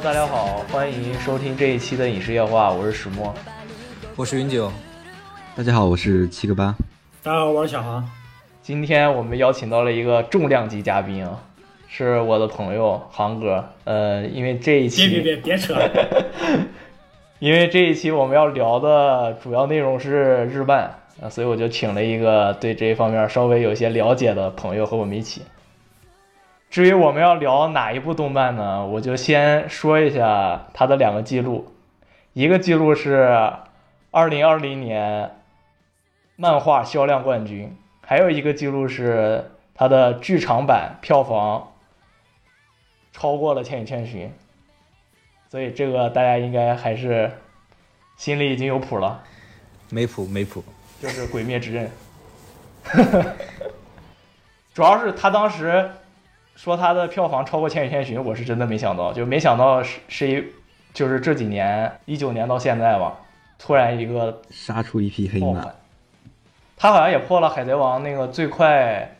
Hello，大家好，欢迎收听这一期的影视夜话，我是石墨，我是云九，大家好，我是七个八，大家好，我是小航。今天我们邀请到了一个重量级嘉宾啊，是我的朋友航哥。呃，因为这一期别别别别扯，因为这一期我们要聊的主要内容是日漫啊，所以我就请了一个对这一方面稍微有些了解的朋友和我们一起。至于我们要聊哪一部动漫呢？我就先说一下它的两个记录，一个记录是二零二零年漫画销量冠军，还有一个记录是它的剧场版票房超过了《千与千寻》，所以这个大家应该还是心里已经有谱了，没谱没谱，就是《鬼灭之刃》，主要是他当时。说他的票房超过《千与千寻》，我是真的没想到，就没想到是是一，就是这几年一九年到现在吧，突然一个杀出一匹黑马。他好像也破了《海贼王》那个最快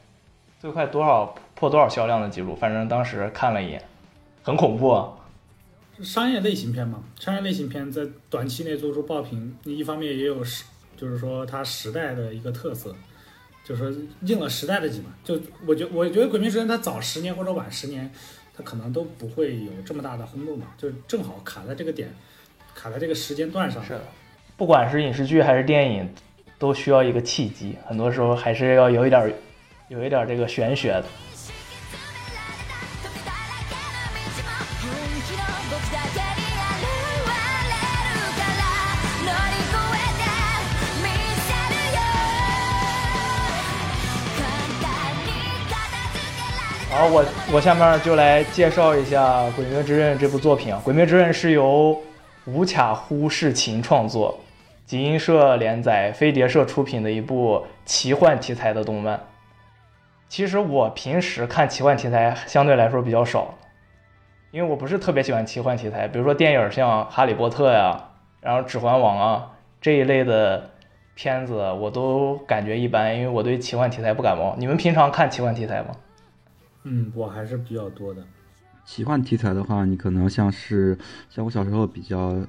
最快多少破多少销量的记录，反正当时看了一眼，很恐怖。啊。商业类型片嘛，商业类型片在短期内做出爆品，一方面也有时，就是说它时代的一个特色。就是说应了时代的景嘛，就我觉我觉得《鬼灭之刃》它早十年或者晚十年，它可能都不会有这么大的轰动嘛，就正好卡在这个点，卡在这个时间段上。是的，不管是影视剧还是电影，都需要一个契机，很多时候还是要有一点，有一点这个玄学的。好，我我下面就来介绍一下《鬼灭之刃》这部作品啊，《鬼灭之刃》是由无卡呼世勤创作，集英社连载，飞碟社出品的一部奇幻题材的动漫。其实我平时看奇幻题材相对来说比较少，因为我不是特别喜欢奇幻题材，比如说电影像《哈利波特》呀，然后《指环王》啊这一类的片子，我都感觉一般，因为我对奇幻题材不感冒。你们平常看奇幻题材吗？嗯，我还是比较多的。奇幻题材的话，你可能像是像我小时候比较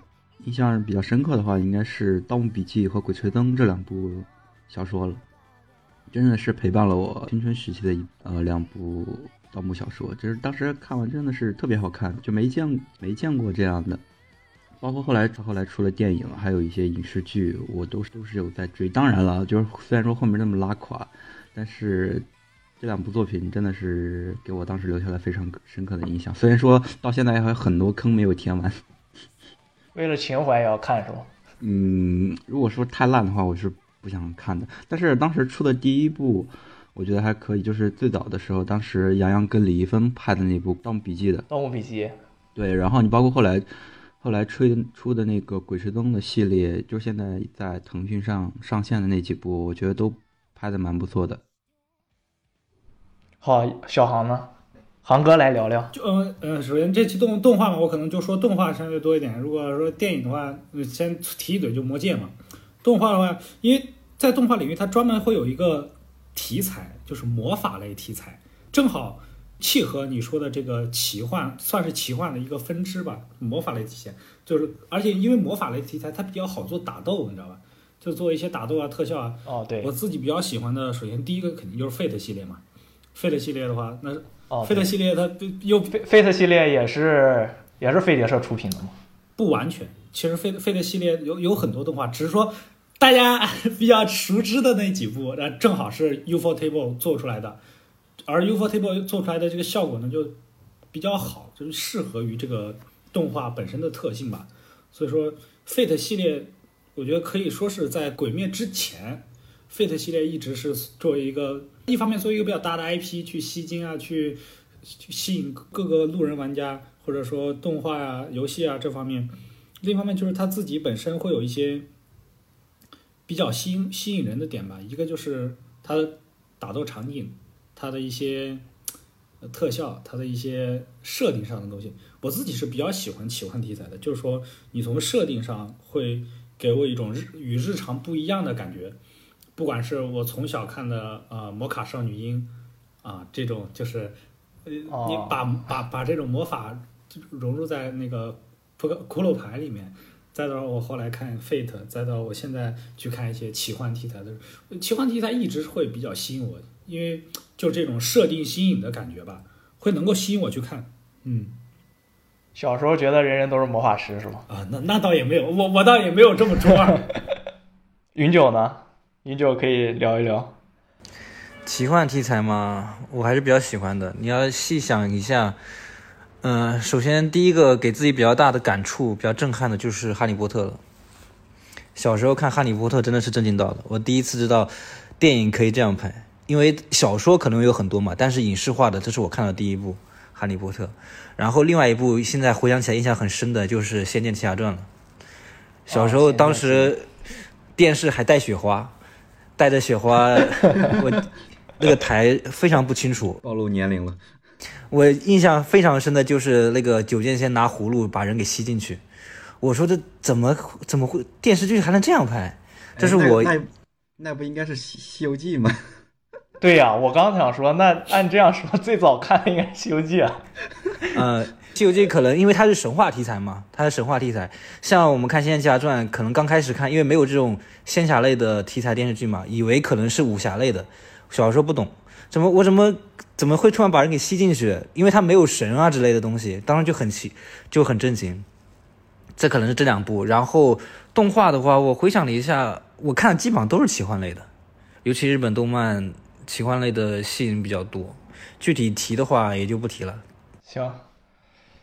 印象比较深刻的话，应该是《盗墓笔记》和《鬼吹灯》这两部小说了。真的是陪伴了我青春时期的一呃两部盗墓小说，就是当时看完真的是特别好看，就没见没见过这样的。包括后来后来出了电影，还有一些影视剧，我都是都是有在追。当然了，就是虽然说后面那么拉垮，但是。这两部作品真的是给我当时留下了非常深刻的印象，虽然说到现在还有很多坑没有填完。为了情怀也要看是吗？嗯，如果说太烂的话，我是不想看的。但是当时出的第一部，我觉得还可以，就是最早的时候，当时杨洋跟李易峰拍的那部《盗墓笔记》的《盗墓笔记》。对，然后你包括后来后来吹出的那个《鬼吹灯》的系列，就现在在腾讯上上线的那几部，我觉得都拍的蛮不错的。好，小航呢？航哥来聊聊。就嗯嗯，首先这期动动画嘛，我可能就说动画相对多一点。如果说电影的话，先提一嘴就魔戒嘛。动画的话，因为在动画领域，它专门会有一个题材，就是魔法类题材，正好契合你说的这个奇幻，算是奇幻的一个分支吧。魔法类题材就是，而且因为魔法类题材它比较好做打斗，你知道吧？就做一些打斗啊、特效啊。哦，对。我自己比较喜欢的，首先第一个肯定就是 Fate 系列嘛。Fate 系列的话，那哦，Fate 系列它又 Fate 系列也是也是飞碟社出品的吗？不完全，其实 Fate Fate 系列有有很多动画，只是说大家 比较熟知的那几部，那正好是 Ufotable 做出来的，而 Ufotable 做出来的这个效果呢，就比较好，就是适合于这个动画本身的特性吧。所以说 Fate 系列，我觉得可以说是在鬼灭之前。Fate 系列一直是作为一个，一方面作为一个比较大的 IP 去吸金啊，去去吸引各个路人玩家，或者说动画啊、游戏啊这方面；另一方面就是它自己本身会有一些比较吸吸引人的点吧。一个就是它的打斗场景，它的一些特效，它的一些设定上的东西，我自己是比较喜欢奇幻题材的。就是说，你从设定上会给我一种日与日常不一样的感觉。不管是我从小看的呃《魔卡少女樱》，啊这种就是，呃你把把把这种魔法融入在那个扑克骷髅牌里面。再到我后来看 Fate，再到我现在去看一些奇幻题材的，奇幻题材一直会比较吸引我，因为就这种设定新颖的感觉吧，会能够吸引我去看。嗯，小时候觉得人人都是魔法师是吗？啊，那那倒也没有，我我倒也没有这么中二。云九呢？云九可以聊一聊。奇幻题材嘛，我还是比较喜欢的。你要细想一下，嗯、首先第一个给自己比较大的感触、比较震撼的就是《哈利波特》了。小时候看《哈利波特》真的是震惊到了，我第一次知道电影可以这样拍，因为小说可能有很多嘛，但是影视化的这是我看到的第一部《哈利波特》。然后另外一部现在回想起来印象很深的就是《仙剑奇侠传》了。小时候当时电视还带雪花，带着雪花，我那个台非常不清楚，暴露年龄了。我印象非常深的就是那个九剑仙拿葫芦把人给吸进去，我说这怎么怎么会电视剧还能这样拍？这是我哎那那那不应该是《西西游记》吗？对呀、我刚想说，那按这样说，最早看的应该是《西游记》啊。呃，《西游记》可能因为它是神话题材嘛，它是神话题材。像我们看《仙剑奇侠传》，可能刚开始看，因为没有这种仙侠类的题材电视剧嘛，以为可能是武侠类的。小时候不懂，怎么我怎么怎么会突然把人给吸进去？因为它没有神啊之类的东西，当时就很奇就很震惊。这可能是这两部，然后动画的话，我回想了一下，我看的基本上都是奇幻类的，尤其日本动漫奇幻类的戏人比较多。具体提的话也就不提了。行，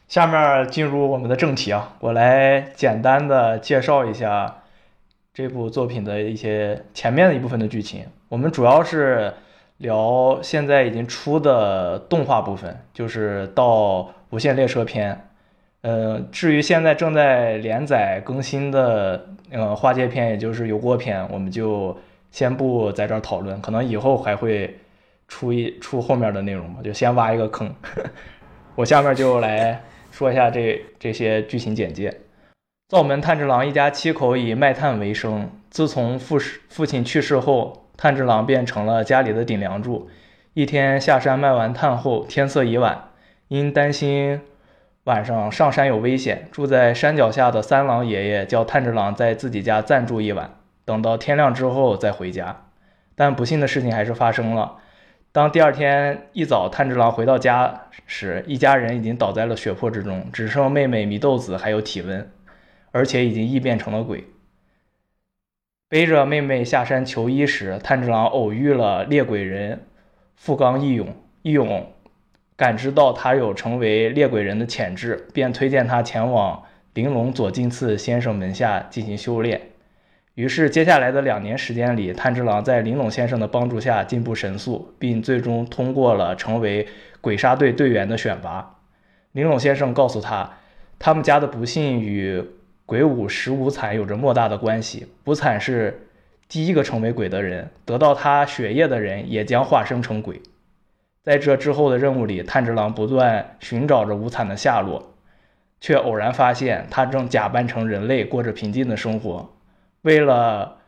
下面进入我们的正题啊，我来简单的介绍一下这部作品的一些前面的一部分的剧情。我们主要是聊现在已经出的动画部分，就是到《无限列车篇》。呃，至于现在正在连载更新的呃花界篇，也就是油锅篇，我们就先不在这儿讨论，可能以后还会出一出后面的内容吧，就先挖一个坑。我下面就来说一下这这些剧情简介。灶门炭治郎一家七口以卖炭为生，自从父世父亲去世后，炭治郎便成了家里的顶梁柱。一天下山卖完炭后，天色已晚，因担心晚上上山有危险，住在山脚下的三郎爷爷叫炭治郎在自己家暂住一晚，等到天亮之后再回家。但不幸的事情还是发生了。当第二天一早，炭治郎回到家时，一家人已经倒在了血泊之中，只剩妹妹祢豆子还有体温，而且已经异变成了鬼。背着妹妹下山求医时，炭治郎偶遇了猎鬼人富冈义勇。义勇感知到他有成为猎鬼人的潜质，便推荐他前往玲珑左近次先生门下进行修炼。于是，接下来的两年时间里，炭治郎在玲珑先生的帮助下进步神速，并最终通过了成为鬼杀队队员的选拔。玲珑先生告诉他，他们家的不幸与鬼舞十无惨有着莫大的关系。无惨是第一个成为鬼的人，得到他血液的人也将化生成鬼。在这之后的任务里，炭治郎不断寻找着无惨的下落，却偶然发现他正假扮成人类，过着平静的生活。为了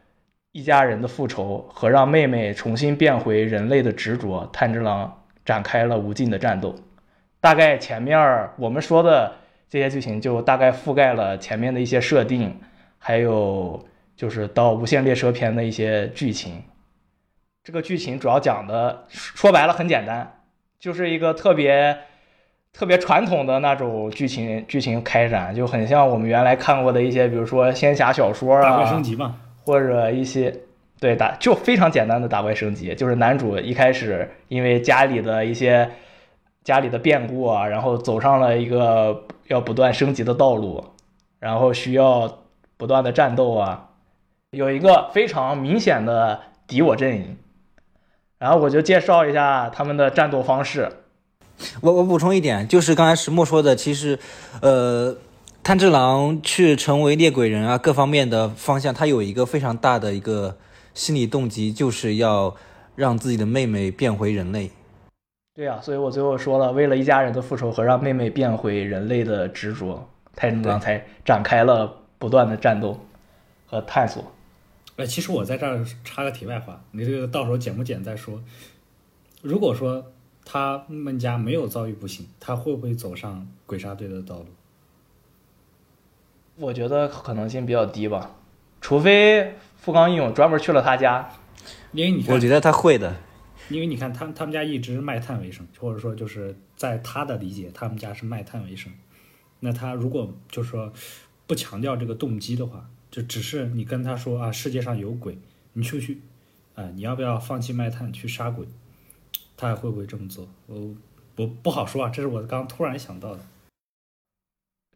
一家人的复仇和让妹妹重新变回人类的执着，炭治郎展开了无尽的战斗。大概前面我们说的这些剧情就大概覆盖了前面的一些设定，还有就是到无限列车篇的一些剧情。这个剧情主要讲的说白了很简单，就是一个特别特别传统的那种剧情剧情开展，就很像我们原来看过的一些，比如说仙侠小说啊打怪啊，升级嘛，或者一些对打就非常简单的打怪升级，就是男主一开始因为家里的一些家里的变故啊，然后走上了一个要不断升级的道路，然后需要不断的战斗啊，有一个非常明显的敌我阵营。然后我就介绍一下他们的战斗方式。我我补充一点，就是刚才石墨说的，其实，呃，炭治郎去成为猎鬼人啊，各方面的方向，他有一个非常大的一个心理动机，就是要让自己的妹妹变回人类。对呀、所以我最后说了，为了一家人的复仇和让妹妹变回人类的执着，炭治郎才展开了不断的战斗和探索。哎，其实我在这儿插个题外话，你这个到时候剪不剪再说。如果说他们家没有遭遇不幸，他会不会走上鬼杀队的道路？我觉得可能性比较低吧，除非富冈义勇专门去了他家。因为你看我，觉得他会的。因为你看他他们家一直卖炭为生，或者说就是在他的理解，他们家是卖炭为生。那他如果就是说不强调这个动机的话，就只是你跟他说啊，世界上有鬼，你去不去啊、你要不要放弃卖炭去杀鬼？他还会不会这么做？我我不好说啊，这是我刚突然想到的。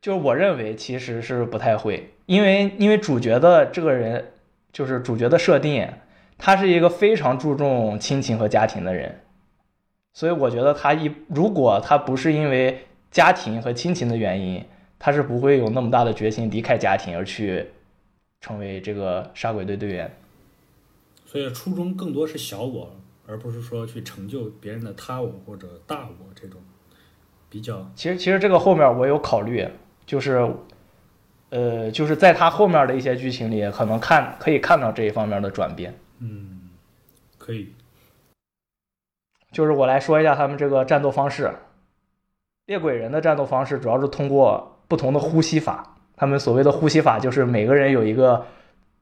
就是我认为其实是不太会，因为因为主角的这个人，就是主角的设定，他是一个非常注重亲情和家庭的人，所以我觉得他一如果他不是因为家庭和亲情的原因，他是不会有那么大的决心离开家庭而去成为这个杀鬼队队员。所以初衷更多是小我，而不是说去成就别人的他我或者大我这种比较。其实其实这个后面我有考虑，就是，呃，就是在他后面的一些剧情里，可能看可以看到这一方面的转变。嗯，可以。就是我来说一下他们这个战斗方式。猎鬼人的战斗方式主要是通过不同的呼吸法，他们所谓的呼吸法就是每个人有一个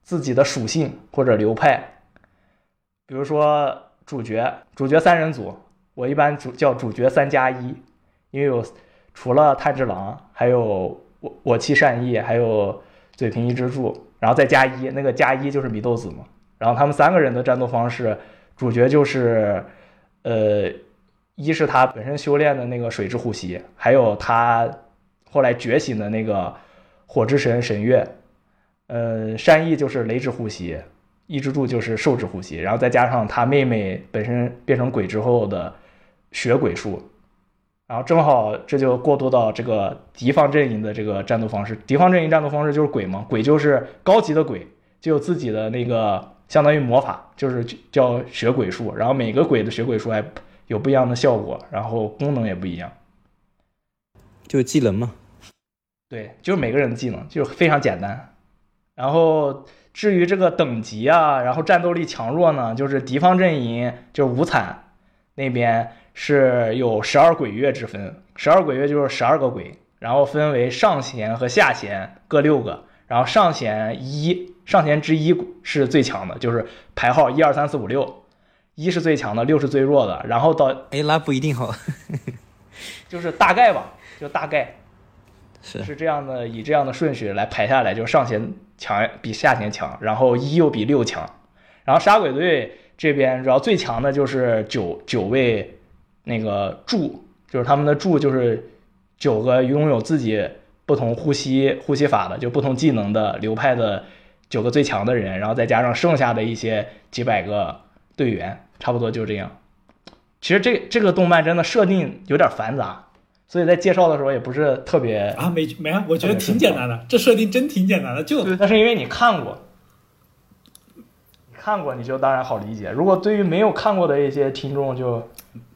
自己的属性或者流派。比如说主角，主角三人组，我一般主叫主角三加一，因为有除了炭治郎，还有我我妻善逸，还有嘴平一之助，然后再加一，那个加一就是祢豆子嘛。然后他们三个人的战斗方式，主角就是，呃，一是他本身修炼的那个水之呼吸，还有他后来觉醒的那个火之神神月，呃，善逸就是雷之呼吸，一之助就是受制呼吸，然后再加上他妹妹本身变成鬼之后的血鬼术，然后正好这就过渡到这个敌方阵营的这个战斗方式。敌方阵营战斗方式就是鬼嘛，鬼就是高级的鬼，就有自己的那个相当于魔法，就是叫血鬼术。然后每个鬼的血鬼术还有不一样的效果，然后功能也不一样。就是技能嘛。对，就是每个人的技能就是非常简单。然后至于这个等级啊，然后战斗力强弱呢，就是敌方阵营就是无惨那边是有十二鬼月之分，十二鬼月就是十二个鬼，然后分为上弦和下弦各六个，然后上弦一上弦之一是最强的，就是排号一二三四五六，一是最强的，六是最弱的，然后到哎，那不一定好。就是大概吧，就大概。是是这样的，以这样的顺序来排下来，就上弦强比下弦强，然后一又比六强，然后杀鬼队这边主要最强的就是九九位那个柱，就是他们的柱就是九个拥有自己不同呼吸呼吸法的，就不同技能的流派的九个最强的人，然后再加上剩下的一些几百个队员，差不多就这样。其实这这个动漫真的设定有点繁杂，所以在介绍的时候也不是特别啊，没没啊，我觉得挺简单的，这设定真挺简单的，就那是因为你看过，你看过你就当然好理解。如果对于没有看过的一些听众就，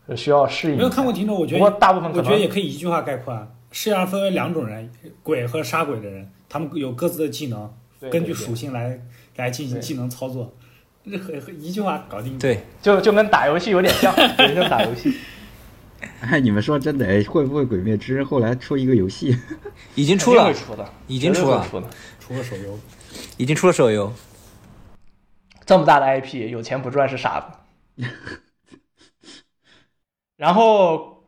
就需要适应。没有看过听众，我觉不过得大部分我觉得也可以一句话概括啊，世界上分为两种人，鬼和杀鬼的人，他们有各自的技能，根据属性来来进行技能操作，这很很一句话搞定。对，就就跟打游戏有点像，对，就打游戏。哎，你们说真的，哎会不会《鬼灭之刃》后来出一个游戏？已经出了已经出了出的。除了手游，已经出了手游。这么大的 IP，有钱不赚是傻子。然后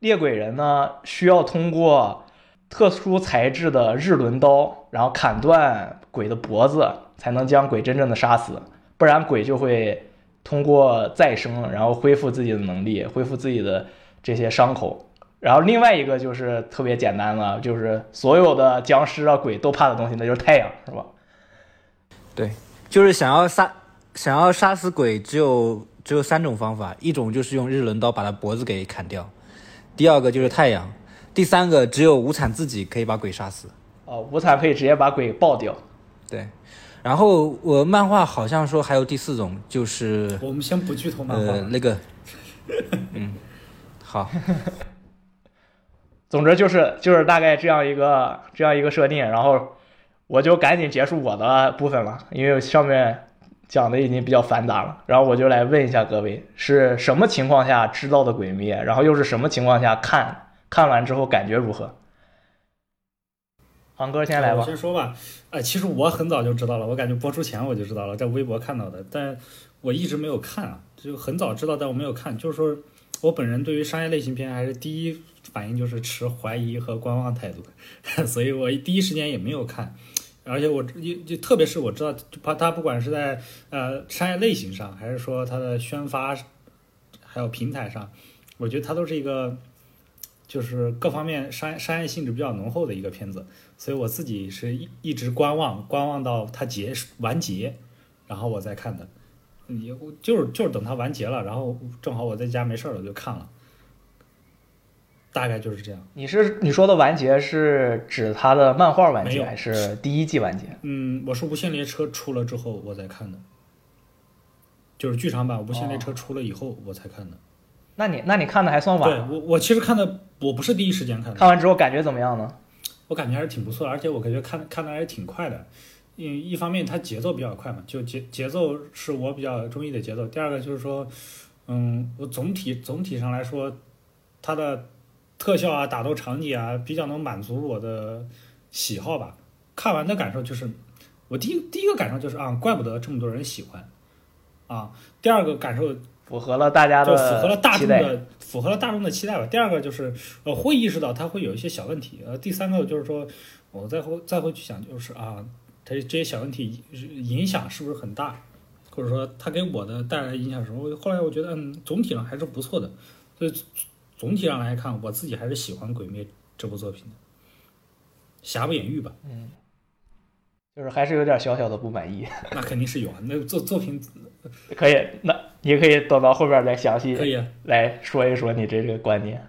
猎鬼人呢，需要通过特殊材质的日轮刀，然后砍断鬼的脖子，才能将鬼真正的杀死，不然鬼就会通过再生，然后恢复自己的能力，恢复自己的这些伤口。然后另外一个就是特别简单了，就是所有的僵尸啊鬼都怕的东西，那就是太阳，是吧？对，就是想要杀想要杀死鬼，只有只有三种方法，一种就是用日轮刀把他脖子给砍掉，第二个就是太阳，第三个只有无惨自己可以把鬼杀死。哦，无惨可以直接把鬼爆掉。对，然后我漫画好像说还有第四种，就是我们先不剧透漫画，呃那个，嗯，好，总之就是就是大概这样一个这样一个设定，然后我就赶紧结束我的部分了，因为上面讲的已经比较繁杂了，然后我就来问一下各位，是什么情况下知道的《鬼灭》，然后又是什么情况下看？看完之后感觉如何？航哥先来吧。先说吧，哎，其实我很早就知道了，我感觉播出前我就知道了，在微博看到的，但我一直没有看啊，就很早知道，但我没有看。就是说我本人对于商业类型片还是第一反应就是持怀疑和观望态度，所以我第一时间也没有看。而且我就就特别是我知道，他他不管是在呃商业类型上，还是说它的宣发，还有平台上，我觉得它都是一个。就是各方面商商业性质比较浓厚的一个片子，所以我自己是一一直观望，观望到它结完结，然后我再看的。也就是就是等它完结了，然后正好我在家没事儿了就看了，大概就是这样。你是你说的完结是指它的漫画完结还是第一季完结？嗯，我是无限列车出了之后我才看的，就是剧场版无限列车出了以后我才看的。那你那你看的还算晚。对我我其实看的我不是第一时间看的。看完之后感觉怎么样呢？我感觉还是挺不错的，而且我感觉看看的还是挺快的。因一方面它节奏比较快嘛，就节节奏是我比较中意的节奏。第二个就是说，嗯，我总体总体上来说，它的特效啊、打斗场景啊，比较能满足我的喜好吧。看完的感受就是，我第一第一个感受就是啊，怪不得这么多人喜欢啊。第二个感受。符合了大家的，就符合了大众的，符合了大众的期待吧。第二个就是，呃，会意识到它会有一些小问题。呃，第三个就是说，我再会再会去想，就是啊，它这些小问题影响是不是很大，或者说它给我的带来影响什么？后来我觉得，嗯，总体上还是不错的。所以总体上来看，我自己还是喜欢《鬼灭》这部作品的，瑕不掩瑜吧。嗯，就是还是有点小小的不满意。那肯定是有啊，那作作品 可以那。你可以等到后边再详细可以来说一说你这个观点。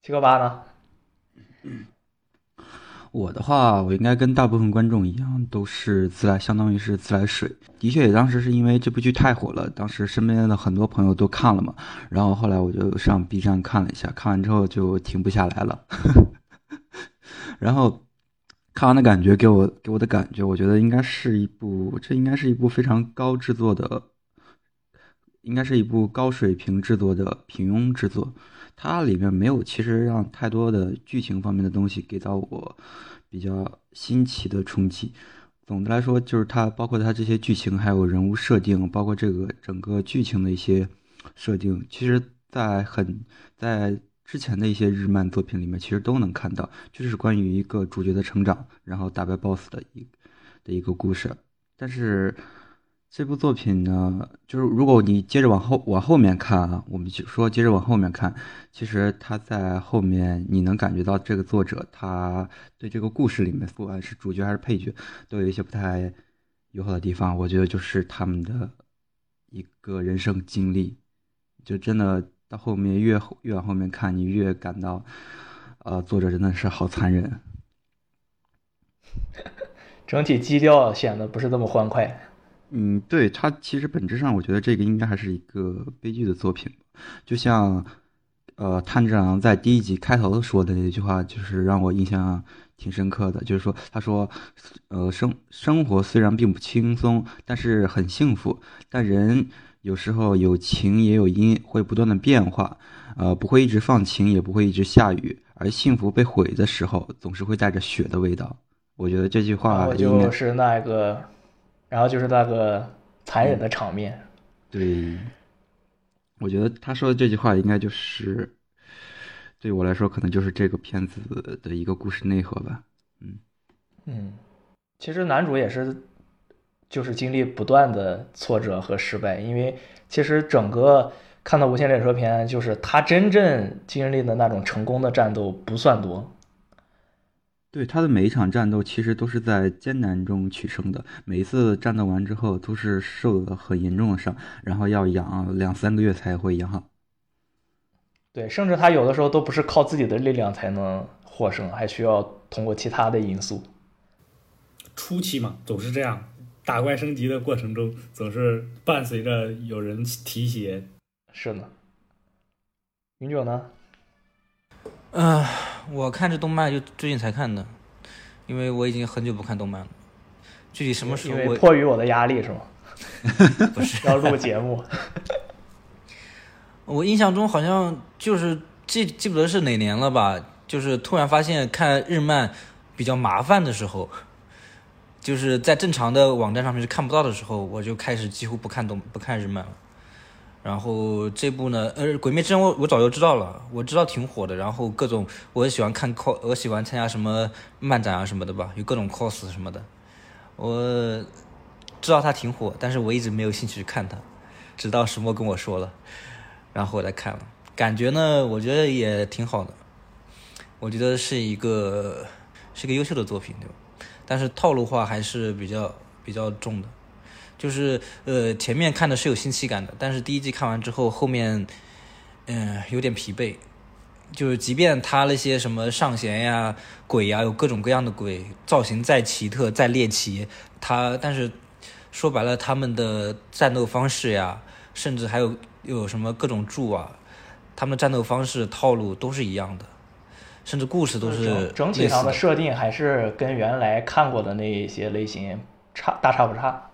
七哥八呢？我的话，我应该跟大部分观众一样，都是自来，相当于是自来水。的确，也当时是因为这部剧太火了，当时身边的很多朋友都看了嘛。然后后来我就上 B 站看了一下，看完之后就停不下来了。然后看完的感觉，给我给我的感觉，我觉得应该是一部，这应该是一部非常高制作的。应该是一部高水平制作的平庸之作，它里面没有其实让太多的剧情方面的东西给到我比较新奇的冲击。总的来说，就是它包括它这些剧情，还有人物设定，包括这个整个剧情的一些设定，其实在很在之前的一些日漫作品里面，其实都能看到，就是关于一个主角的成长，然后打败 BOSS 的一的一个故事，但是。这部作品呢，就是如果你接着往后往后面看啊，我们就说接着往后面看，其实他在后面你能感觉到这个作者他对这个故事里面，不管是主角还是配角，都有一些不太友好的地方。我觉得就是他们的一个人生经历，就真的到后面越越往后面看，你越感到，呃，作者真的是好残忍。整体基调显得不是那么欢快。嗯，对他其实本质上，我觉得这个应该还是一个悲剧的作品。就像，呃，炭治郎在第一集开头说的那句话，就是让我印象挺深刻的。就是说，他说，呃，生生活虽然并不轻松，但是很幸福。但人有时候有晴也有阴，会不断的变化。呃，不会一直放晴，也不会一直下雨。而幸福被毁的时候，总是会带着血的味道。我觉得这句话就是那个。然后就是那个残忍的场面，对，我觉得他说的这句话应该就是，对我来说可能就是这个片子的一个故事内核吧。嗯嗯，其实男主也是，就是经历不断的挫折和失败，因为其实整个看到《无限列车篇》，就是他真正经历的那种成功的战斗不算多。对他的每一场战斗，其实都是在艰难中取胜的。每一次战斗完之后，都是受了很严重的伤，然后要养两三个月才会养好。对，甚至他有的时候都不是靠自己的力量才能获胜，还需要通过其他的因素。初期嘛，总是这样，打怪升级的过程中，总是伴随着有人提携。是呢。云九呢？啊，我看这动漫就最近才看的，因为我已经很久不看动漫了。具体什么时候？迫于我的压力是吗？不是 要录节目。我印象中好像就是记记不得是哪年了吧，就是突然发现看日漫比较麻烦的时候，就是在正常的网站上面是看不到的时候，我就开始几乎不看动不看日漫了。然后这部呢，呃，《鬼灭之刃》我我早就知道了，我知道挺火的。然后各种我也喜欢看 cos，我喜欢参加什么漫展啊什么的吧，有各种 cos 什么的。我知道它挺火，但是我一直没有兴趣去看它，直到石墨跟我说了，然后我再看了。感觉呢，我觉得也挺好的，我觉得是一个是个优秀的作品，对吧？但是套路化还是比较比较重的。就是呃，前面看的是有新奇感的，但是第一季看完之后，后面嗯有点疲惫。就是即便他那些什么上弦呀、鬼呀，有各种各样的鬼，造型再奇特、再猎奇，他但是说白了，他们的战斗方式呀，甚至还有有什么各种柱啊，他们的战斗方式套路都是一样的，甚至故事都是整整体上的设定还是跟原来看过的那一些类型差大差不差。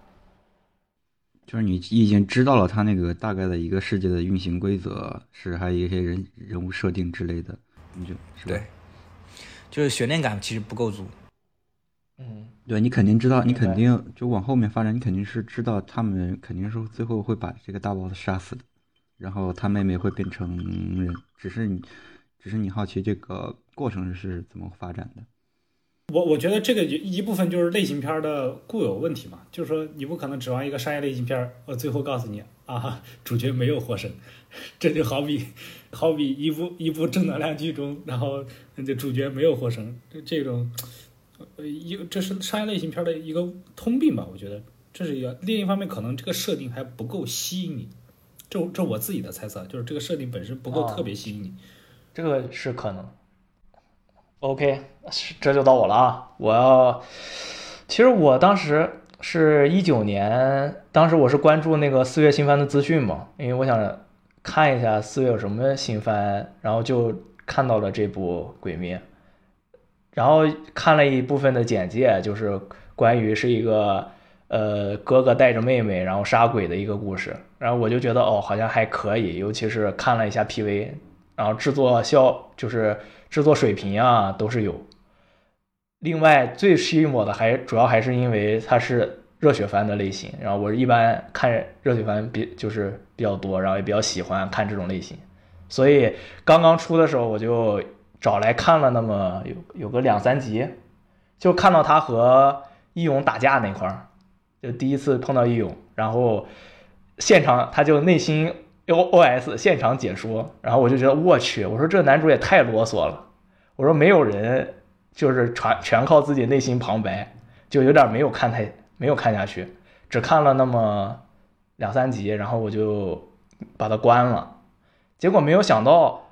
就是你已经知道了他那个大概的一个世界的运行规则，是还有一些人人物设定之类的，你就是吧对，就是悬念感其实不够足。嗯，对你肯定知道，你肯定就往后面发展，你肯定是知道他们肯定是最后会把这个大 boss 杀死的，然后他妹妹会变成人，只是你，只是你好奇这个过程是怎么发展的。我我觉得这个一部分就是类型片的固有问题嘛，就是说你不可能指望一个商业类型片，我最后告诉你啊，主角没有获胜，这就好比好比一部一部正能量剧中，然后这主角没有获胜，这这种呃一这是商业类型片的一个通病吧，我觉得这是一个。另一方面，可能这个设定还不够吸引你，这这我自己的猜测，就是这个设定本身不够啊特别吸引你。这个是可能。OK，这就到我了啊！我要，其实我当时是一九年，当时我是关注那个四月新番的资讯嘛，因为我想看一下四月有什么新番，然后就看到了这部《鬼灭》，然后看了一部分的简介，就是关于是一个呃哥哥带着妹妹然后杀鬼的一个故事，然后我就觉得哦好像还可以，尤其是看了一下 PV，然后制作效就是制作水平啊都是有。另外最吸引我的还主要还是因为它是热血番的类型，然后我一般看热血番比就是比较多，然后也比较喜欢看这种类型，所以刚刚出的时候我就找来看了那么有有个两三集，就看到他和义勇打架那块儿，就第一次碰到义勇，然后现场他就内心 O O S 现场解说，然后我就觉得我去，我说这男主也太啰嗦了，我说没有人就是全全靠自己内心旁白，就有点没有看太没有看下去，只看了那么两三集，然后我就把它关了，结果没有想到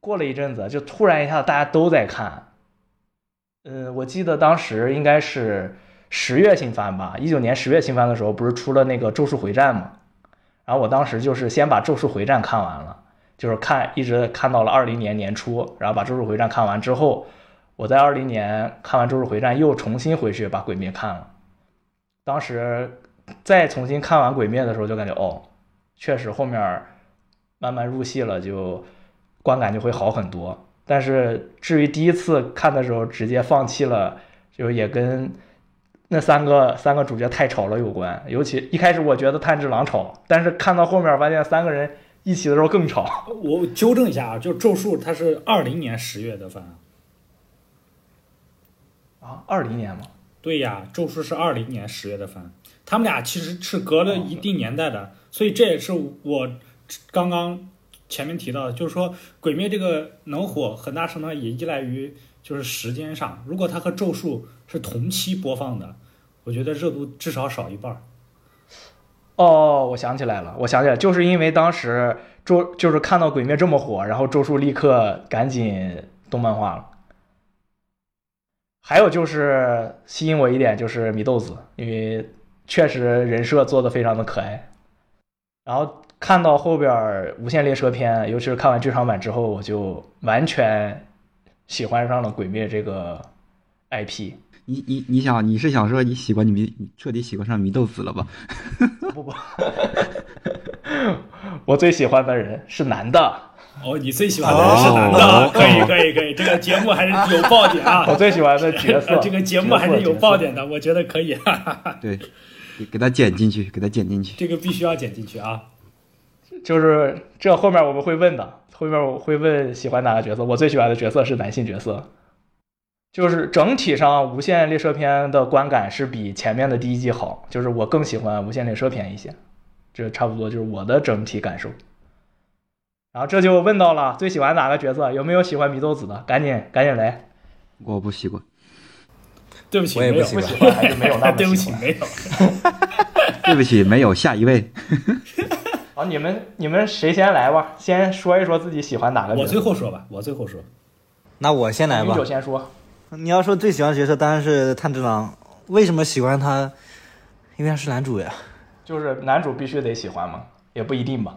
过了一阵子，就突然一下大家都在看，嗯，我记得当时应该是十月新番吧，一九年十月新番的时候，不是出了那个《咒术回战》嘛？然后我当时就是先把《咒术回战》看完了，就是看一直看到了二零年年初，然后把《咒术回战》看完之后，我在二零年看完《咒术回战》，又重新回去把《鬼灭》看了。当时再重新看完《鬼灭》的时候，就感觉哦，确实后面慢慢入戏了，就观感就会好很多。但是至于第一次看的时候直接放弃了，就是也跟那三个三个主角太吵了有关。尤其一开始我觉得炭治郎吵，但是看到后面发现三个人一起的时候更吵。我纠正一下啊，就《咒术》它是二零年十月的番。啊，二零年嘛，对呀，《咒术》是二零年十月的番，他们俩其实是隔了一定年代的，所以这也是我刚刚前面提到的，就是说《鬼灭》这个能火，很大程度上也依赖于就是时间上。如果它和《咒术》是同期播放的，我觉得热度至少少一半。哦，我想起来了，我想起来，就是因为当时咒就是看到《鬼灭》这么火，然后咒术立刻赶紧动漫化了。还有就是吸引我一点就是米豆子，因为确实人设做的非常的可爱。然后看到后边《无限列车篇》，尤其是看完剧场版之后，我就完全喜欢上了《鬼灭》这个 IP。你你你想你是想说你喜欢你迷你彻底喜欢上祢豆子了吧？不不，我最喜欢的人是男的，哦，你最喜欢的人是男的，哦可以可以可以，这个节目还是有爆点啊！我最喜欢的角色，这个节目还是有爆点的，我觉得可以，哈哈哈。对，给给他剪进去，给他剪进去。这个必须要剪进去啊！就是这后面我们会问的，后面我会问喜欢哪个角色。我最喜欢的角色是男性角色，就是整体上《无限列车篇》的观感是比前面的第一季好，就是我更喜欢《无限列车篇》一些，这差不多就是我的整体感受。然后这就问到了最喜欢哪个角色，有没有喜欢祢豆子的？赶紧赶紧来，我不喜欢，对不起，没有，我也不喜欢还是没有那么对不起，喜欢。没有。对不起，没有下一位。好，你们你们谁先来吧？先说一说自己喜欢哪个角色。我最后说吧，我最后说。那我先来吧女九。先说。你要说最喜欢的角色，当然是炭治郎。为什么喜欢他？因为他是男主呀。就是男主必须得喜欢吗？也不一定吧。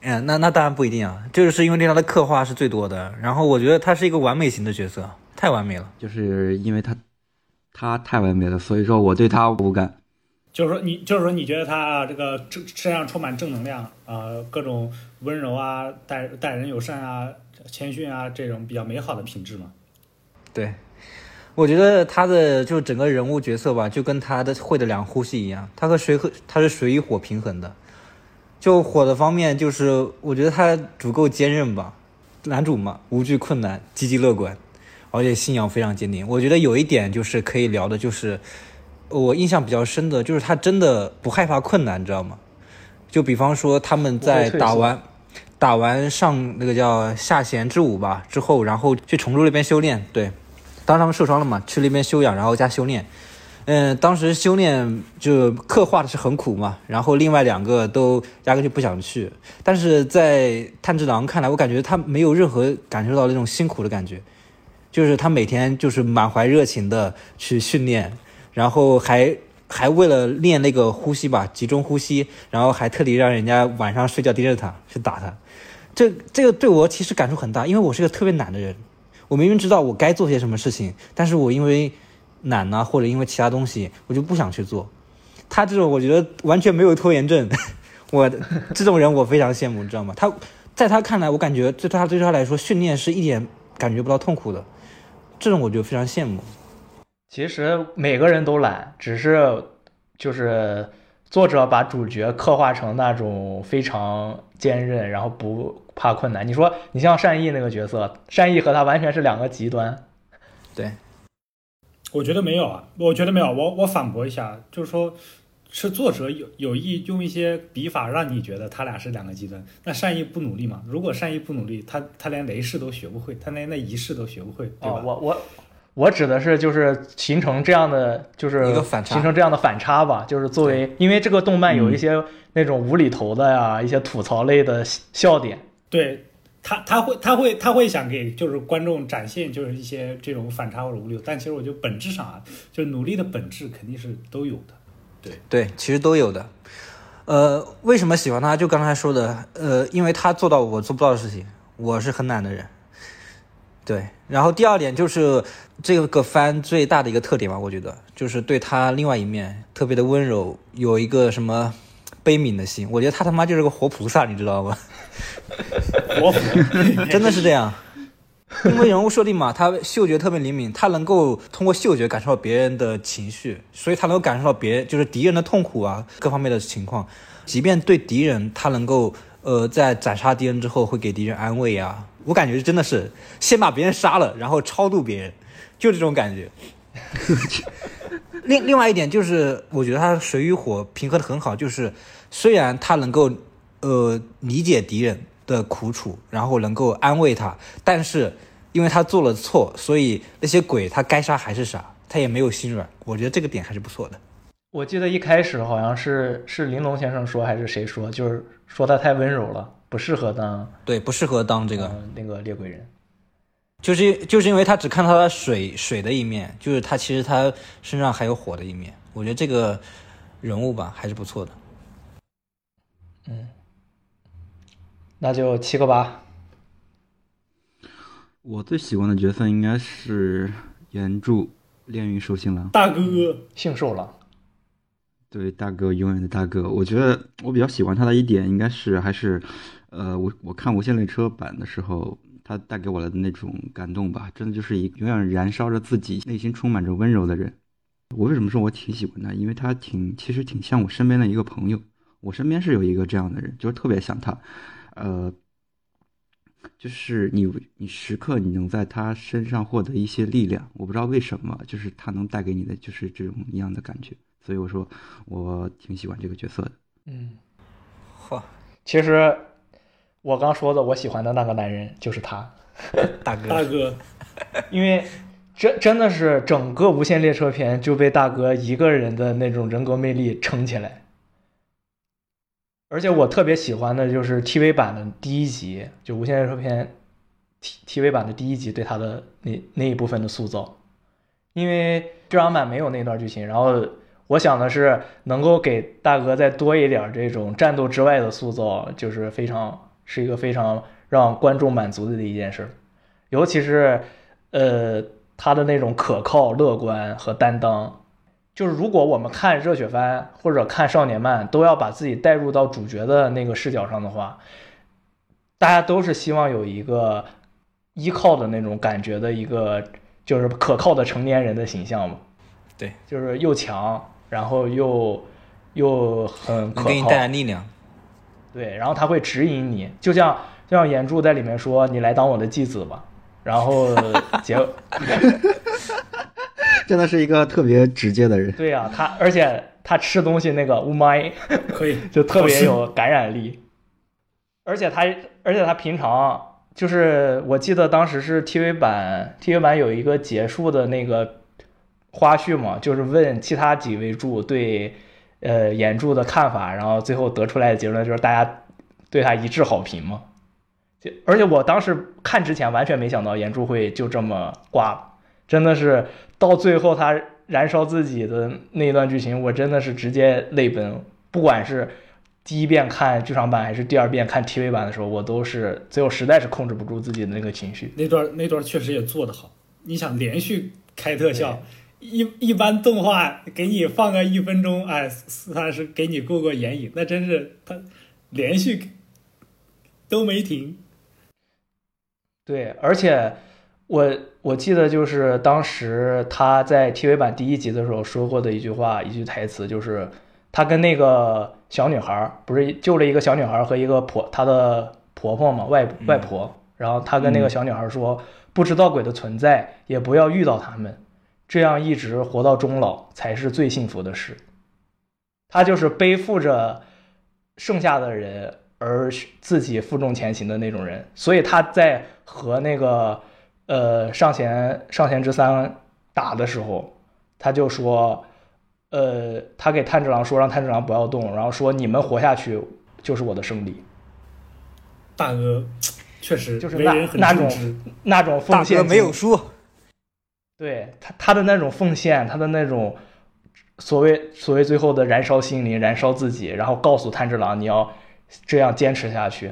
嗯，那那当然不一定啊，就是因为对他的刻画是最多的。然后我觉得他是一个完美型的角色，太完美了。就是因为他他太完美了，所以说我对他无感。就是说你，就是说你觉得他，这个正身上充满正能量啊、各种温柔啊，待待人友善啊，谦逊啊，这种比较美好的品质嘛。对，我觉得他的就整个人物角色吧，就跟他的会的两呼吸一样，他和水和他是水与火平衡的。就火的方面，就是我觉得他足够坚韧吧，男主嘛，无惧困难，积极乐观，而且信仰非常坚定。我觉得有一点就是可以聊的，就是我印象比较深的，就是他真的不害怕困难，你知道吗？就比方说他们在打完打完上那个叫下弦之舞吧之后，然后去崇州那边修炼，对，当时他们受伤了嘛，去那边休养，然后加修炼。嗯，当时修炼就刻画的是很苦嘛，然后另外两个都压根就不想去。但是在炭治郎看来，我感觉他没有任何感受到那种辛苦的感觉，就是他每天就是满怀热情的去训练，然后还还为了练那个呼吸吧，集中呼吸，然后还特地让人家晚上睡觉盯着他去打他。这这个对我其实感触很大，因为我是个特别懒的人，我明明知道我该做些什么事情，但是我因为懒呐、或者因为其他东西，我就不想去做。他这种我觉得完全没有拖延症，我这种人我非常羡慕，你知道吗？他在他看来，我感觉对他对他来说，训练是一点感觉不到痛苦的，这种我就非常羡慕。其实每个人都懒，只是就是作者把主角刻画成那种非常坚韧，然后不怕困难。你说你像善意那个角色，善意和他完全是两个极端。对，我觉得没有啊，我觉得没有，我我反驳一下，就是说，是作者有有意用一些笔法让你觉得他俩是两个极端。那善意不努力嘛？如果善意不努力，他他连雷式都学不会，他连那仪式都学不会，对吧？哦，我我我指的是就是形成这样的，就是一个反差形成这样的反差吧。就是作为，因为这个动漫有一些那种无厘头的呀，一些吐槽类的笑点。对他，他会，他会，他会想给就是观众展现就是一些这种反差或者无聊，但其实我觉得本质上啊，就是努力的本质肯定是都有的。对对，其实都有的。呃，为什么喜欢他？就刚才说的，呃，因为他做到我做不到的事情。我是很懒的人。对，然后第二点就是这个番最大的一个特点吧，我觉得就是对他另外一面特别的温柔，有一个什么悲悯的心。我觉得他他妈就是个活菩萨，你知道吗？活菩萨，真的是这样。因为人物设定嘛，他嗅觉特别灵敏，他能够通过嗅觉感受到别人的情绪，所以他能够感受到别就是敌人的痛苦啊，各方面的情况。即便对敌人，他能够呃在斩杀敌人之后会给敌人安慰啊。我感觉真的是先把别人杀了，然后超度别人，就这种感觉。另另外一点就是，我觉得他水与火平衡的很好，就是虽然他能够呃理解敌人的苦楚，然后能够安慰他，但是因为他做了错，所以那些鬼他该杀还是杀，他也没有心软。我觉得这个点还是不错的。我记得一开始好像是是玲珑先生说还是谁说，就是说他太温柔了，不适合当对，不适合当这个，呃那个猎鬼人。就是就是因为他只看到他水水的一面，就是他其实他身上还有火的一面。我觉得这个人物吧还是不错的。嗯那就七个八。我最喜欢的角色应该是原著，炼狱兽性狼，大哥，性兽狼，对大哥，永远的大哥。我觉得我比较喜欢他的一点，应该是还是，呃，我我看无限列车版的时候，他带给我的那种感动吧，真的就是一永远燃烧着自己，内心充满着温柔的人。我为什么说我挺喜欢他？因为他挺其实挺像我身边的一个朋友。我身边是有一个这样的人，就是特别像他，呃，就是你你时刻你能在他身上获得一些力量。我不知道为什么，就是他能带给你的就是这种一样的感觉。所以我说我挺喜欢这个角色的。嗯，嚯，其实我刚说的我喜欢的那个男人就是他，大哥，大哥，因为真真的是整个无限列车篇就被大哥一个人的那种人格魅力撑起来。而且我特别喜欢的就是 TV 版的第一集，就无限列车篇 T TV 版的第一集对他的那那一部分的塑造，因为剧场版没有那段剧情，然后我想的是能够给大哥再多一点这种战斗之外的塑造，就是非常是一个非常让观众满足的一件事，尤其是呃他的那种可靠、乐观和担当。就是如果我们看热血番或者看少年漫，都要把自己带入到主角的那个视角上的话，大家都是希望有一个依靠的那种感觉的一个，就是可靠的成年人的形象嘛。对，就是又强，然后又又很可靠能给你带，来力量。对，然后他会指引你，就像就像岩柱在里面说：“你来当我的继子吧。”然后结 真的是一个特别直接的人。对呀、他而且他吃东西那个乌麦可以，就特别有感染力，而且他而且他平常就是我记得当时是 TV 版 TV 版有一个结束的那个花絮嘛，就是问其他几位柱对呃演柱的看法，然后最后得出来的结论就是大家对他一致好评嘛。就而且我当时看之前完全没想到演柱会就这么挂了，真的是到最后他燃烧自己的那一段剧情，我真的是直接泪奔。不管是第一遍看剧场版还是第二遍看 TV 版的时候，我都是最后实在是控制不住自己的那个情绪。那段那段确实也做得好。你想连续开特效，一一般动画给你放个一分钟，哎，算是给你过过眼瘾，那真是他连续都没停。对，而且我我记得就是当时他在 TV 版第一集的时候说过的一句话，一句台词，就是他跟那个小女孩儿不是救了一个小女孩儿和一个婆她的婆婆嘛，外外婆，然后他跟那个小女孩说，不知道鬼的存在，也不要遇到他们，这样一直活到终老才是最幸福的事。他就是背负着剩下的人而自己负重前行的那种人，所以他在和那个呃上弦上弦之三打的时候，他就说，呃，他给炭治郎说让炭治郎不要动，然后说你们活下去就是我的胜利，大哥确实就是那为人很那种，那种大奉献哥没有输，对他他的那种奉献，他的那种所谓所谓最后的燃烧心灵、燃烧自己，然后告诉炭治郎你要这样坚持下去，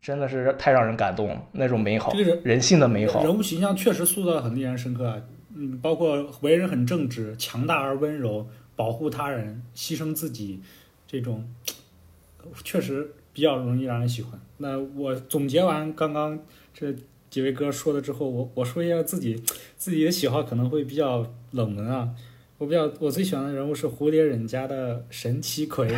真的是太让人感动了，那种美好，这个人人性的美好。人物形象确实塑造得很令人深刻啊。嗯，包括为人很正直、强大而温柔、保护他人、牺牲自己，这种确实比较容易让人喜欢。那我总结完刚刚这几位哥说了之后，我我说一下自己自己的喜好可能会比较冷门啊。我比较我最喜欢的人物是蝴蝶忍家的神奇葵。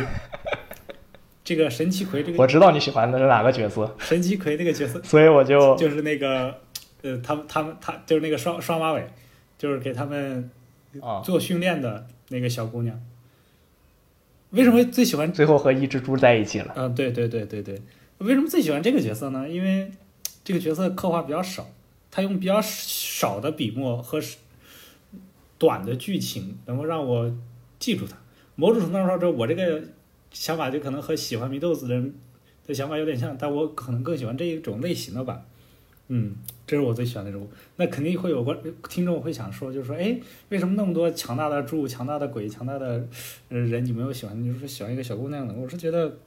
这个神奇葵这个我知道你喜欢的是哪个角色，神奇葵这个角色，所以我就就是那个呃，他们他们他就是那个双双马尾，就是给他们啊，做训练的那个小姑娘。为什么最喜欢？最后和一只猪在一起了。嗯、对对对对对，为什么最喜欢这个角色呢？因为这个角色刻画比较少，他用比较少的笔墨和短的剧情，能够让我记住他。某种程度上说，我这个想法就可能和喜欢祢豆子的人的想法有点像，但我可能更喜欢这一种类型的吧。嗯，这是我最喜欢的人物。那肯定会有观听众会想说，就是说，哎，为什么那么多强大的柱、强大的鬼、强大的人，你没有喜欢？你就是说喜欢一个小姑娘呢？我是觉得，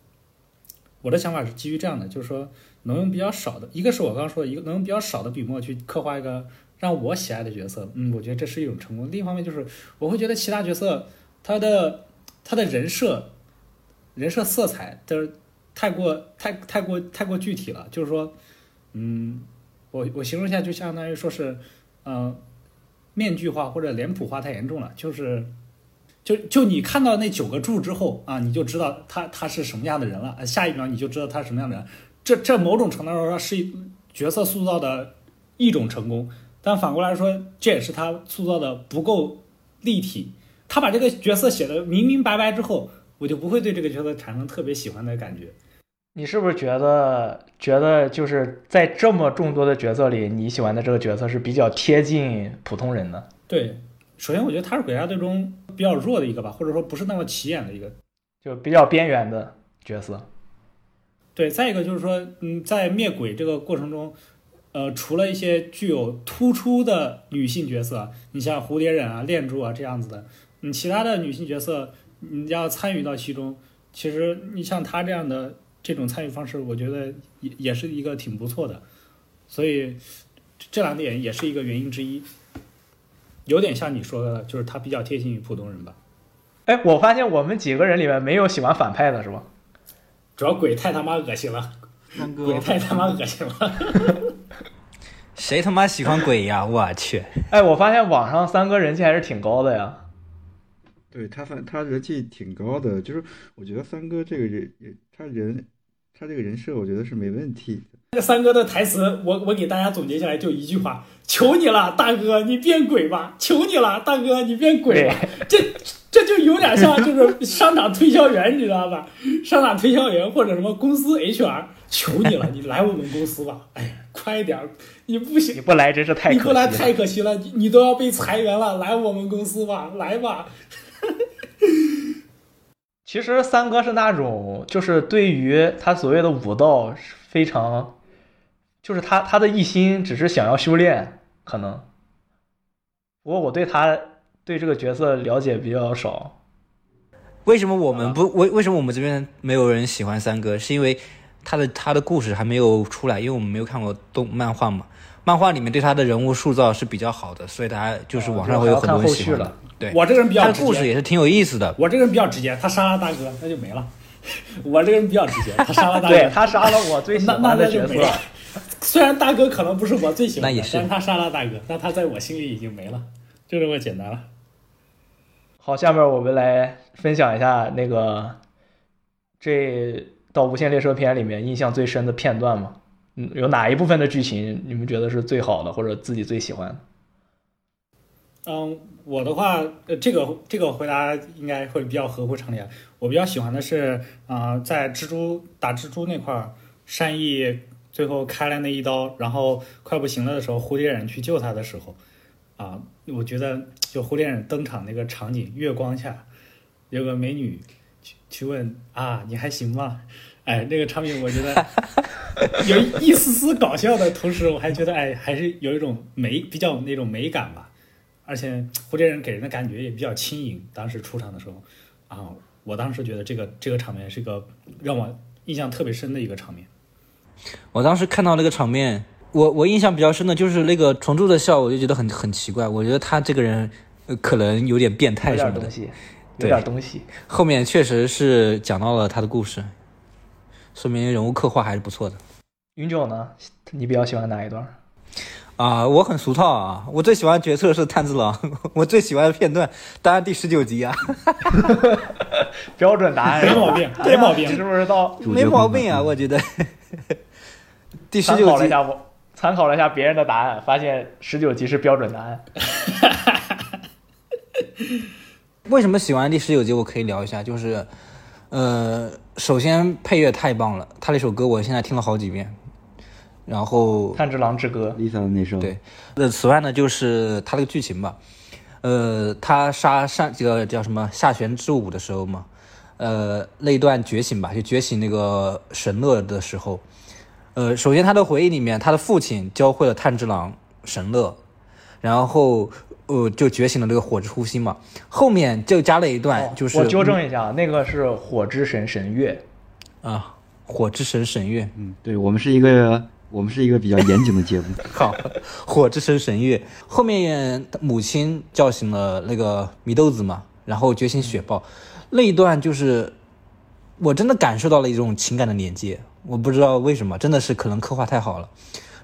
我的想法是基于这样的，就是说，能用比较少的，一个是我刚刚说的，一个能用比较少的笔墨去刻画一个让我喜爱的角色，嗯，我觉得这是一种成功。另一方面就是我会觉得其他角色他的他的人设人设色彩就是太过太太过太过具体了，就是说，嗯，我我形容一下，就相当于说是，嗯、面具化或者脸谱化太严重了，就是。就就你看到那九个柱之后啊，你就知道他他是什么样的人了，下一秒你就知道他是什么样的人。这这某种程度上说是角色塑造的一种成功，但反过来说，这也是他塑造的不够立体。他把这个角色写的明明白白之后，我就不会对这个角色产生特别喜欢的感觉。你是不是觉得觉得就是在这么众多的角色里，你喜欢的这个角色是比较贴近普通人的？对，首先我觉得他是鬼杀队中比较弱的一个吧，或者说不是那么起眼的一个。就比较边缘的角色。对，再一个就是说，嗯，在灭鬼这个过程中，呃，除了一些具有突出的女性角色，你像蝴蝶忍啊、恋柱啊这样子的，你，其他的女性角色，你要参与到其中，其实你像她这样的这种参与方式，我觉得也也是一个挺不错的，所以这两点也是一个原因之一。有点像你说的，就是她比较贴近于普通人吧。哎，我发现我们几个人里面没有喜欢反派的，是吧？主要鬼太他妈恶心了，三哥鬼太他妈恶心了。谁他妈喜欢鬼呀？我去！哎，我发现网上三哥人气还是挺高的呀。对他反他人气挺高的，就是我觉得三哥这个人也他人他这个人设，我觉得是没问题的。这三哥的台词，我我给大家总结下来就一句话：求你了，大哥，你变鬼吧！求你了，大哥，你变鬼吧！这这就有点像就是商场推销员，你知道吧？商场推销员或者什么公司 HR，求你了，你来我们公司吧！哎，快点儿，你不行你，不来真是太可惜你不来。太可惜了，你你都要被裁员了，来我们公司吧，来吧！其实三哥是那种，就是对于他所谓的武道非常，就是他他的一心只是想要修炼，可能。不过我对他对这个角色了解比较少，为什么我们不为为什么我们这边没有人喜欢三哥？是因为他的他的故事还没有出来，因为我们没有看过动漫画嘛。漫画里面对他的人物塑造是比较好的，所以大家就是网上会有很多人喜欢。对，我这个人比他的较直接，故事也是挺有意思的。我这个人比较直接，他杀了大哥那就没了。我这个人比较直接，他杀了大哥，对他杀了我最喜欢的角色那就没了。。虽然大哥可能不是我最喜欢的，但是他杀了大哥，那他在我心里已经没了，就这么简单了。好，下面我们来分享一下那个这到无限列车篇里面印象最深的片段嘛。嗯，有哪一部分的剧情你们觉得是最好的，或者自己最喜欢的？嗯，我的话，呃，这个这个回答应该会比较合乎常理啊。我比较喜欢的是，啊、在蜘蛛打蜘蛛那块儿，善意最后开了那一刀，然后快不行了的时候，蝴蝶忍去救他的时候，啊、我觉得就蝴蝶忍登场那个场景，月光下有个美女去去问啊，你还行吗？哎，那个场景我觉得 有一丝丝搞笑的同时，我还觉得哎，还是有一种美，比较那种美感吧。而且蝴蝶忍给人的感觉也比较轻盈。当时出场的时候，啊，我当时觉得这个这个场面是个让我印象特别深的一个场面。我当时看到那个场面，我我印象比较深的就是那个虫柱的笑，我就觉得很很奇怪。我觉得他这个人、呃可能有点变态什么的有点东。西，有对点东西。后面确实是讲到了他的故事，说明人物刻画还是不错的。云九呢？你比较喜欢哪一段？啊，我很俗套啊！我最喜欢的角色是炭治郎，我最喜欢的片段当然第十九集啊，标准答案没毛病，没毛病是不是到没毛病啊，我觉得。第十参九集考了一下我参考了一下别人的答案，发现十九集是标准答案。为什么喜欢第十九集？我可以聊一下，就是，呃，首先配乐太棒了，他那首歌我现在听了好几遍，然后炭治郎之歌，Lisa 的那首，对呃，此外呢，就是他那个剧情吧，呃，他杀上这个叫什么下弦之舞的时候嘛，呃，那一段觉醒吧，就觉醒那个神乐的时候，呃，首先他的回忆里面，他的父亲教会了炭治郎神乐，然后呃就觉醒了这个火之呼吸嘛，后面就加了一段，哦就是我纠正一下，那个是火之神神月。啊，火之神神乐，嗯，对我们是一个我们是一个比较严谨的节目。好，火之神神月后面母亲叫醒了那个祢豆子嘛，然后觉醒雪豹。那一段就是我真的感受到了一种情感的连接，我不知道为什么，真的是可能刻画太好了。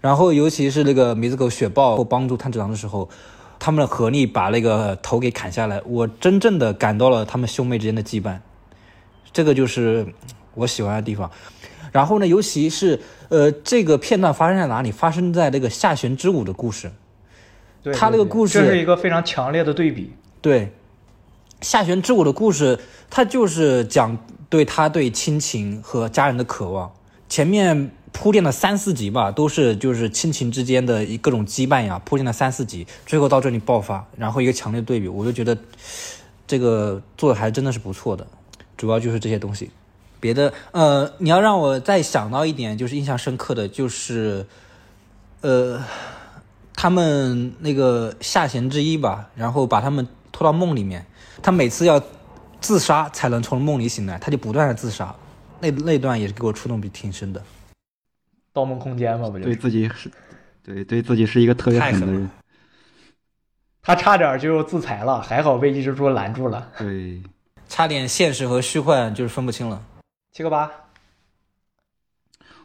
然后尤其是那个米子狗雪豹帮助炭治郎的时候，他们的合力把那个头给砍下来，我真正的感到了他们兄妹之间的羁绊，这个就是我喜欢的地方。然后呢，尤其是呃，这个片段发生在哪里？发生在那个下弦之舞的故事。对他那个故事这是一个非常强烈的对比。对，下弦之舞的故事，它就是讲对他对亲情和家人的渴望。前面铺垫了三四集吧，都是就是亲情之间的一各种羁绊呀，铺垫了三四集，最后到这里爆发，然后一个强烈对比，我就觉得这个做的还真的是不错的。主要就是这些东西，别的呃，你要让我再想到一点，就是印象深刻的就是，呃，他们那个下弦之一吧，然后把他们拖到梦里面，他每次要自杀才能从梦里醒来，他就不断的自杀，那那段也是给我触动比挺深的。盗梦空间嘛，不就对？自己是，对对自己是一个特别狠的人。他差点就自裁了，还好被一只猪拦住了。对，差点现实和虚幻就是分不清了。七个八，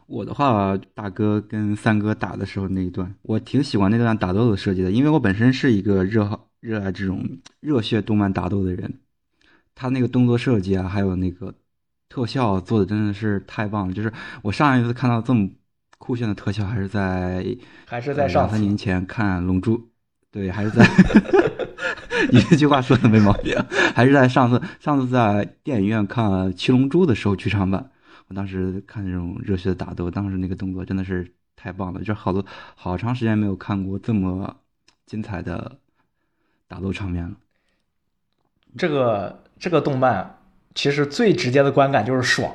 我的话，大哥跟三哥打的时候那一段，我挺喜欢那段打斗的设计的，因为我本身是一个热好热爱这种热血动漫打斗的人，他那个动作设计啊，还有那个特效做的真的是太棒了。就是我上一次看到这么酷炫的特效，还是在还是在上呃两三年前看《龙珠》，对，还是在 你这句话说的没毛病，还是在上次上次在电影院看《七龙珠》的时候剧场版，我当时看这种热血的打斗，当时那个动作真的是太棒了，就是好多好长时间没有看过这么精彩的打斗场面了。这个这个动漫其实最直接的观感就是爽，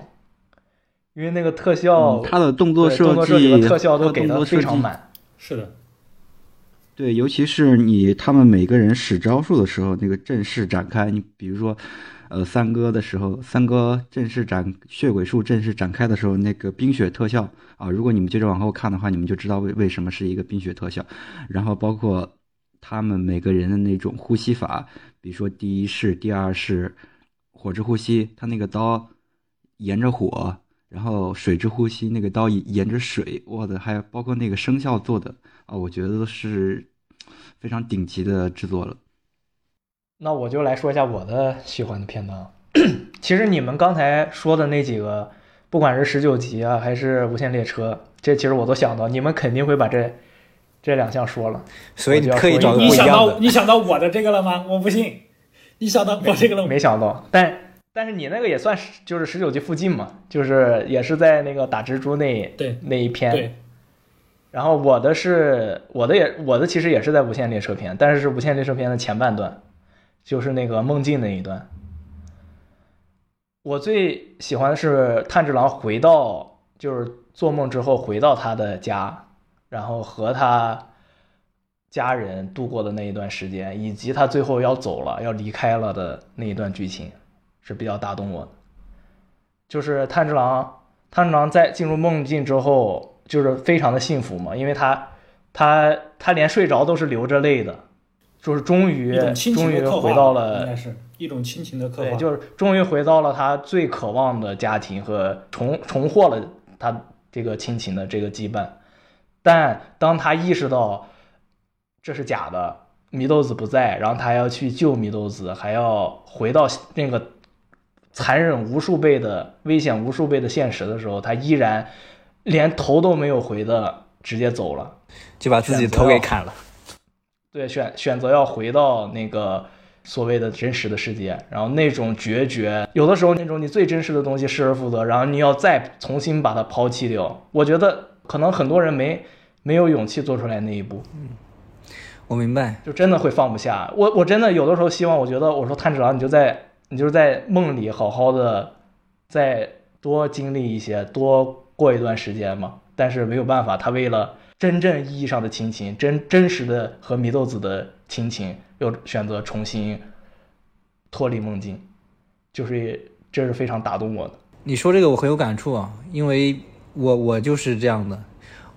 因为那个特效，嗯，他的动作设计和特效都给的非常满。是的，对，尤其是你他们每个人使招数的时候，那个阵势展开，你比如说，呃，三哥的时候，三哥正式展血鬼术正式展开的时候，那个冰雪特效啊，如果你们接着往后看的话，你们就知道为为什么是一个冰雪特效。然后包括他们每个人的那种呼吸法，比如说第一式、第二式火之呼吸，他那个刀沿着火。然后水之呼吸，那个刀沿着水，我的，还有包括那个声效做的啊，我觉得都是非常顶级的制作了。那我就来说一下我的喜欢的片段啊。其实你们刚才说的那几个，不管是十九集啊，还是无限列车，这其实我都想到，你们肯定会把这这两项说了。所以你要说一刻意找个你想到不一样的。你想到我的这个了吗？我不信，你想到我这个？没想到，但但是你那个也算是就是十九集附近嘛，就是也是在那个打蜘蛛那对那一篇。对，然后我的是我的也我的其实也是在无限列车篇，但是是无限列车篇的前半段，就是那个梦境那一段。我最喜欢的是炭治郎回到就是做梦之后回到他的家，然后和他家人度过的那一段时间，以及他最后要走了要离开了的那一段剧情，是比较打动我的。就是炭治郎，炭治郎在进入梦境之后，就是非常的幸福嘛，因为他他他连睡着都是流着泪的，就是终于终于回到应了该是一种亲情的刻对，就是终于回到了他最渴望的家庭和重重获了他这个亲情的这个羁绊。但当他意识到这是假的，祢豆子不在，然后他要去救祢豆子，还要回到那个残忍无数倍的、危险无数倍的现实的时候，他依然连头都没有回的直接走了。就把自己头给砍了。对，选选择要回到那个所谓的真实的世界，然后那种决绝，有的时候那种你最真实的东西失而复得，然后你要再重新把它抛弃掉，我觉得可能很多人没没有勇气做出来那一步，我明白，就真的会放不下。我我真的有的时候希望，我觉得我说炭治郎，你就在你就是在梦里好好的再多经历一些，多过一段时间嘛。但是没有办法，他为了真正意义上的亲情，真真实的和祢豆子的亲情，又选择重新脱离梦境，就是这是非常打动我的。你说这个我很有感触啊，因为我我就是这样的，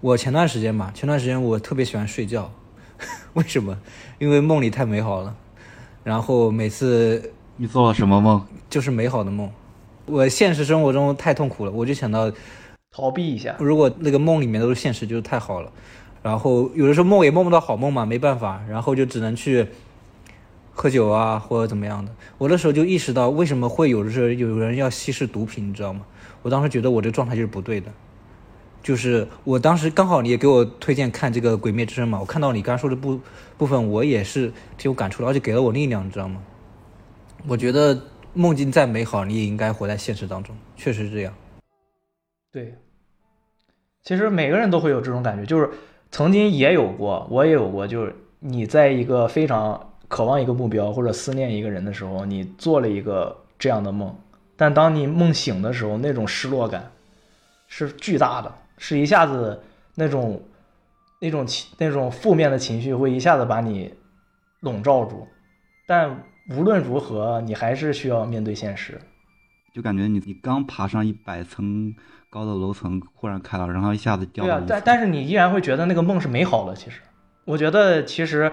我前段时间吧，前段时间我特别喜欢睡觉，为什么？因为梦里太美好了，然后每次你做了什么梦？就是美好的梦。我现实生活中太痛苦了，我就想到，逃避一下。如果那个梦里面都是现实，就是太好了。然后有的时候梦也梦不到好梦嘛，没办法，然后就只能去喝酒啊，或者怎么样的。我那时候就意识到，为什么会有的时候有人要吸食毒品，你知道吗？我当时觉得我这个状态就是不对的。就是我当时刚好你也给我推荐看这个《鬼灭之刃》嘛，我看到你刚刚说的部部分，我也是挺有感触的，而且给了我力量，你知道吗？我觉得梦境再美好，你也应该活在现实当中，确实是这样。对，其实每个人都会有这种感觉，就是曾经也有过，我也有过，就是你在一个非常渴望一个目标或者思念一个人的时候，你做了一个这样的梦，但当你梦醒的时候，那种失落感是巨大的，是一下子那种那种情那种负面的情绪会一下子把你笼罩住，但无论如何，你还是需要面对现实。就感觉你你刚爬上一百层高的楼层，忽然开了，然后一下子掉对啊到一，层但但是你依然会觉得那个梦是美好的。其实，我觉得其实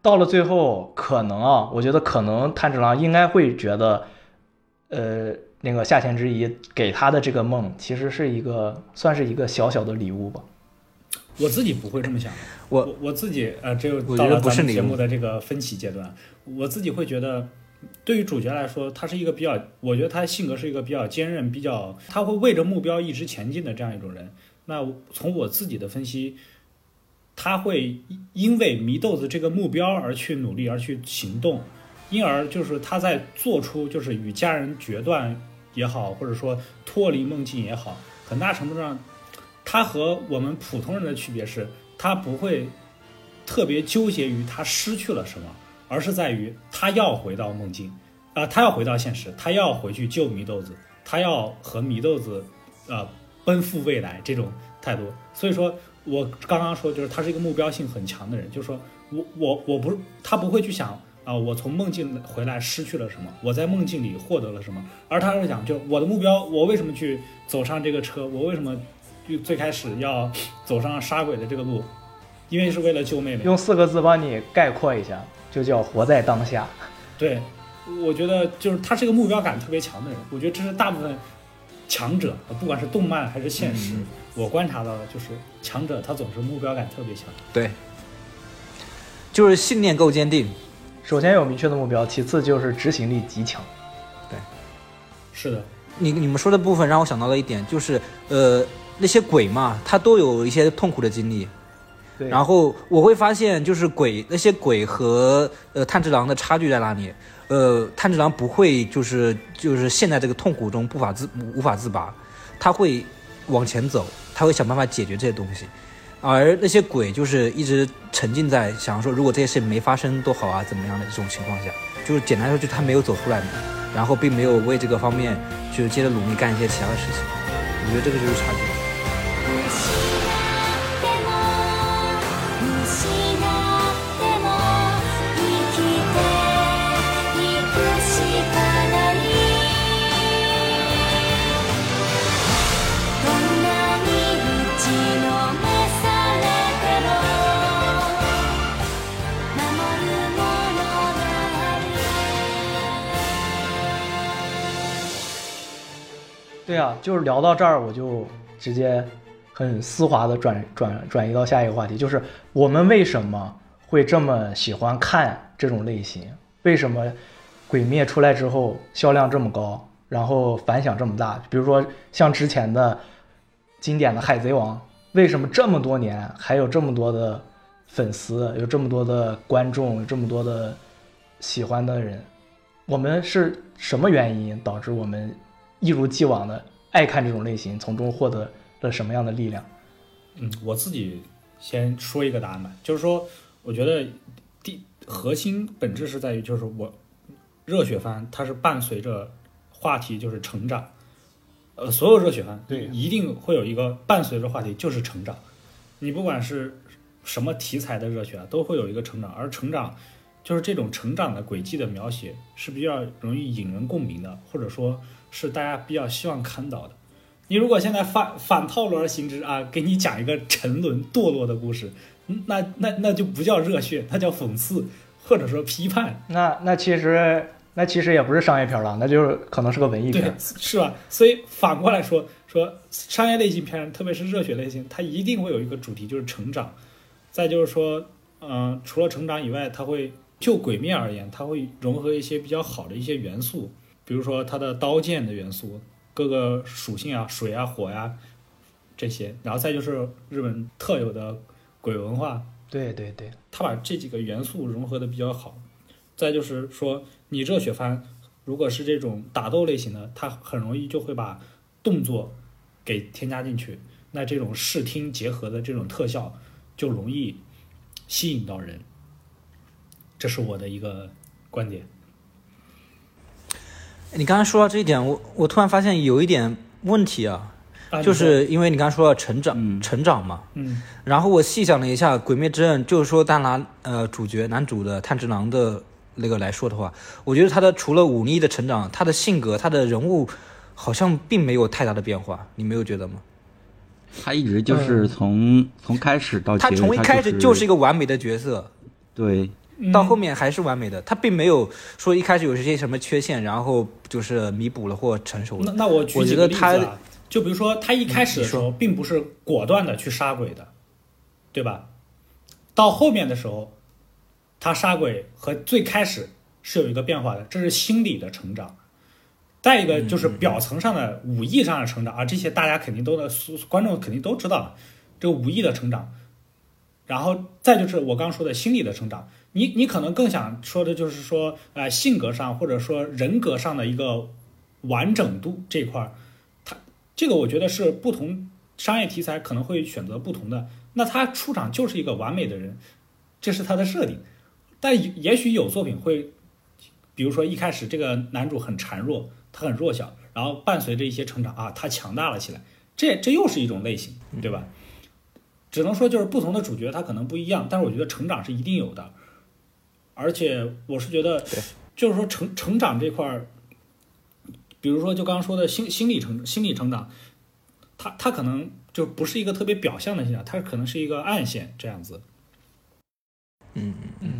到了最后，可能啊，我觉得可能炭治郎应该会觉得，呃，那个夏前之一给他的这个梦，其实是一个算是一个小小的礼物吧。我自己不会这么想，我我我自己呃，只有我觉得到了咱们节目的这个分歧阶段，我自己会觉得，对于主角来说，他是一个比较，我觉得他性格是一个比较坚韧、比较他会为着目标一直前进的这样一种人。那从我自己的分析，他会因为祢豆子这个目标而去努力，而去行动，因而就是他在做出就是与家人决断也好，或者说脱离梦境也好，很大程度上，他和我们普通人的区别是，他不会特别纠结于他失去了什么，而是在于他要回到梦境，啊、他要回到现实，他要回去救祢豆子，他要和祢豆子，呃，奔赴未来这种态度。所以说我刚刚说，就是他是一个目标性很强的人，就是说我我我不他不会去想啊、我从梦境回来失去了什么，我在梦境里获得了什么，而他是想，就我的目标，我为什么去走上这个车，我为什么就最开始要走上杀鬼的这个路，因为是为了救妹妹。用四个字帮你概括一下，就叫活在当下。对，我觉得就是他是一个目标感特别强的人，我觉得这是大部分强者，不管是动漫还是现实，嗯我观察到的就是强者他总是目标感特别强。对，就是信念够坚定。首先有明确的目标，其次就是执行力极强。对是的，你你们说的部分让我想到了一点，就是呃那些鬼嘛，他都有一些痛苦的经历。对，然后我会发现，就是鬼那些鬼和呃炭治郎的差距在哪里？呃，炭治郎不会就是就是陷在这个痛苦中不法自无法自拔，他会往前走，他会想办法解决这些东西。而那些鬼就是一直沉浸在想说，如果这些事情没发生多好啊，怎么样的这种情况下，就是简单说，就他没有走出来嘛，然后并没有为这个方面去接着努力干一些其他的事情。我觉得这个就是差距。对啊，就是聊到这儿，我就直接很丝滑的转转转移到下一个话题，就是我们为什么会这么喜欢看这种类型？为什么《鬼灭》出来之后销量这么高，然后反响这么大？比如说像之前的经典的《海贼王》，为什么这么多年还有这么多的粉丝，有这么多的观众，有这么多的喜欢的人？我们是什么原因导致我们一如既往的爱看这种类型，从中获得了什么样的力量？嗯，我自己先说一个答案吧，就是说，我觉得第核心本质是在于，就是我热血番它是伴随着话题就是成长，呃，所有热血番对一定会有一个伴随着话题就是成长，你不管是什么题材的热血啊，都会有一个成长，而成长就是这种成长的轨迹的描写是比较容易引人共鸣的，或者说是大家比较希望看到的。你如果现在反反套路而行之啊，给你讲一个沉沦堕落的故事，嗯那那那就不叫热血，那叫讽刺或者说批判，那那其实那其实也不是商业片了，那就是可能是个文艺片。，是吧？所以反过来说，说商业类型片，特别是热血类型，它一定会有一个主题，就是成长。再就是说，嗯、除了成长以外，它会就鬼灭而言，它会融合一些比较好的一些元素，比如说它的刀剑的元素，各个属性啊，水啊、火呀、这些，然后再就是日本特有的鬼文化，对对对，他把这几个元素融合的比较好。再就是说，你热血番如果是这种打斗类型的，它很容易就会把动作给添加进去，那这种视听结合的这种特效就容易吸引到人。这是我的一个观点。你刚才说到这一点，我我突然发现有一点问题啊，啊，就是因为你刚才说到成长，嗯。成长嘛，嗯。然后我细想了一下，《鬼灭之刃》就是说，单拿呃主角男主的炭治郎的那个来说的话，我觉得他的除了武力的成长，他的性格、他的人物好像并没有太大的变化，你没有觉得吗？他一直就是从、从开始到结尾，他从一开始就就是一个完美的角色，对嗯到后面还是完美的，他并没有说一开始有一些什么缺陷，然后就是弥补了或成熟了。那那我举我几个例子觉得他啊，就比如说他一开始的时候，并不是果断的去杀鬼的，对吧？到后面的时候，他杀鬼和最开始是有一个变化的，这是心理的成长。再一个就是表层上的武艺上的成长啊，这些大家肯定都的观众肯定都知道了，这个武艺的成长。然后再就是我刚说的心理的成长，你你可能更想说的就是说，呃，性格上或者说人格上的一个完整度这块儿，它这个我觉得是不同商业题材可能会选择不同的。那他出场就是一个完美的人，这是他的设定。但也也许有作品会，比如说一开始这个男主很孱弱，他很弱小，然后伴随着一些成长啊，他强大了起来，这这又是一种类型，对吧？只能说就是不同的主角他可能不一样，但是我觉得成长是一定有的，而且我是觉得，就是说成成长这块儿，比如说就刚刚说的心心理成心理成长，它它可能就不是一个特别表象的现象，它可能是一个暗线这样子。嗯嗯嗯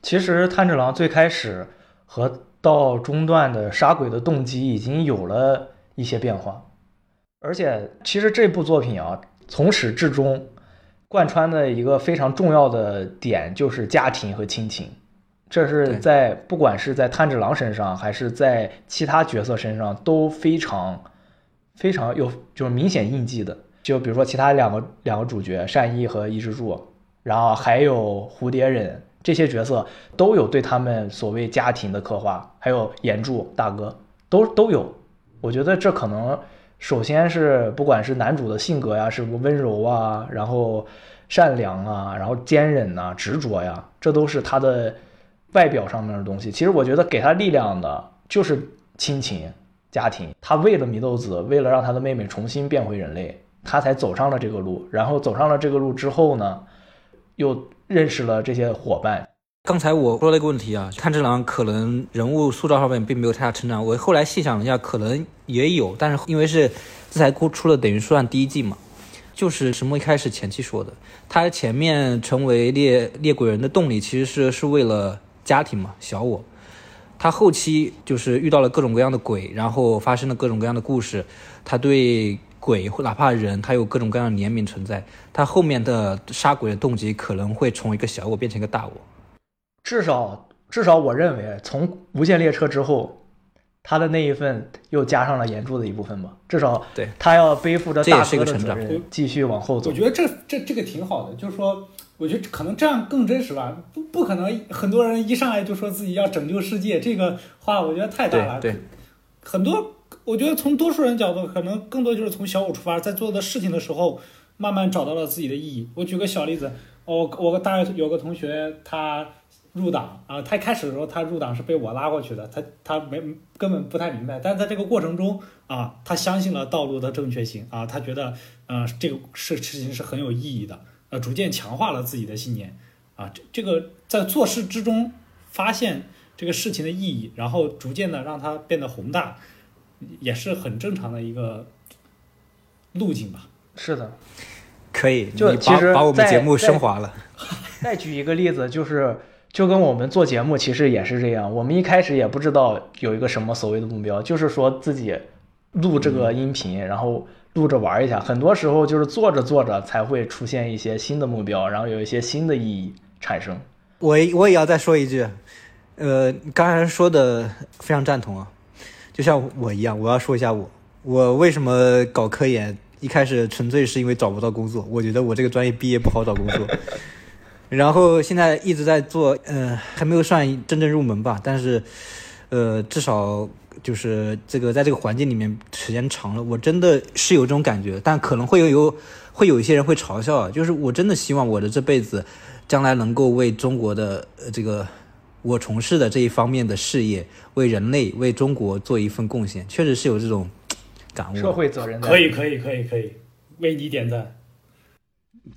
其实炭治郎最开始和到中段的杀鬼的动机已经有了一些变化，而且其实这部作品啊，从始至终贯穿的一个非常重要的点就是家庭和亲情，这是在不管是在炭治郎身上还是在其他角色身上都非常非常有就是明显印记的。就比如说其他两个两个主角善逸和伊之助，然后还有蝴蝶忍这些角色都有对他们所谓家庭的刻画，还有岩柱大哥都都有。我觉得这可能首先是不管是男主的性格呀，是不温柔啊，然后善良啊，然后坚韧呐、执着呀，这都是他的外表上面的东西。其实我觉得给他力量的就是亲情、家庭。他为了祢豆子，为了让他的妹妹重新变回人类，他才走上了这个路。然后走上了这个路之后呢，又认识了这些伙伴。刚才我说了一个问题啊，炭治郎可能人物塑造上面并没有太大成长。我后来细想一下，可能也有，但是因为是这才出了等于算第一季嘛，就是什么一开始前期说的，他前面成为猎猎鬼人的动力其实是是为了家庭嘛，小我。他后期就是遇到了各种各样的鬼，然后发生了各种各样的故事，他对鬼或哪怕人，他有各种各样的怜悯存在。他后面的杀鬼的动机可能会从一个小我变成一个大我。至少至少我认为，从《无限列车》之后，他的那一份又加上了岩柱的一部分吧。至少对他要背负着大哥的责是一个成长任，继续往后走我。觉得这这这个挺好的，就是说，我觉得可能这样更真实吧。不不可能很多人一上来就说自己要拯救世界，这个话我觉得太大了。对对很多我觉得从多数人角度，可能更多就是从小我出发，在做的事情的时候，慢慢找到了自己的意义。我举个小例子，我我大学有个同学，他入党啊，他一开始的时候他入党是被我拉过去的，他他没根本不太明白，但是在这个过程中啊，他相信了道路的正确性啊，他觉得呃这个事事情是很有意义的，呃，逐渐强化了自己的信念啊，这这个在做事之中发现这个事情的意义，然后逐渐的让它变得宏大，也是很正常的一个路径吧。是的。可以，就你把其实在把我们节目升华了。再举一个例子，就是就跟我们做节目其实也是这样，我们一开始也不知道有一个什么所谓的目标，就是说自己录这个音频，然后录着玩一下。很多时候就是做着做着才会出现一些新的目标，然后有一些新的意义产生。我我也要再说一句，呃，刚才说的非常赞同啊，就像我一样，我要说一下我，我为什么搞科研，一开始纯粹是因为找不到工作，我觉得我这个专业毕业不好找工作，然后现在一直在做，呃，还没有算真正入门吧，但是，呃，至少就是这个在这个环境里面时间长了，我真的是有这种感觉，但可能会有有会有一些人会嘲笑啊，就是我真的希望我的这辈子将来能够为中国的呃这个我从事的这一方面的事业，为人类为中国做一份贡献，确实是有这种感悟。社会责任在可以，可以，可以，可以，为你点赞。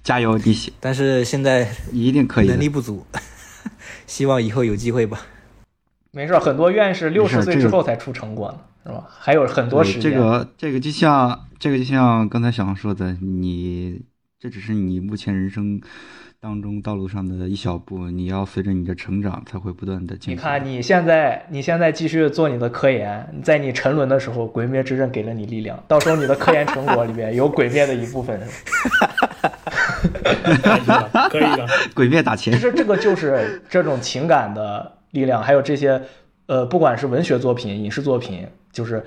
加油，弟媳但是现在你一定可以的能力不足，希望以后有机会吧。没事儿，很多院士六十岁之后才出成果呢，是吧？还有很多时间。这个这个就像这个就像刚才小王说的，你这只是你目前人生当中道路上的一小步，你要随着你的成长才会不断的进步。你看，你现在你现在继续做你的科研，在你沉沦的时候，鬼灭之刃给了你力量，到时候你的科研成果里面有鬼灭的一部分。可以的，可以的。鬼灭打钱，其实这个就是这种情感的力量，还有这些呃，不管是文学作品、影视作品，就是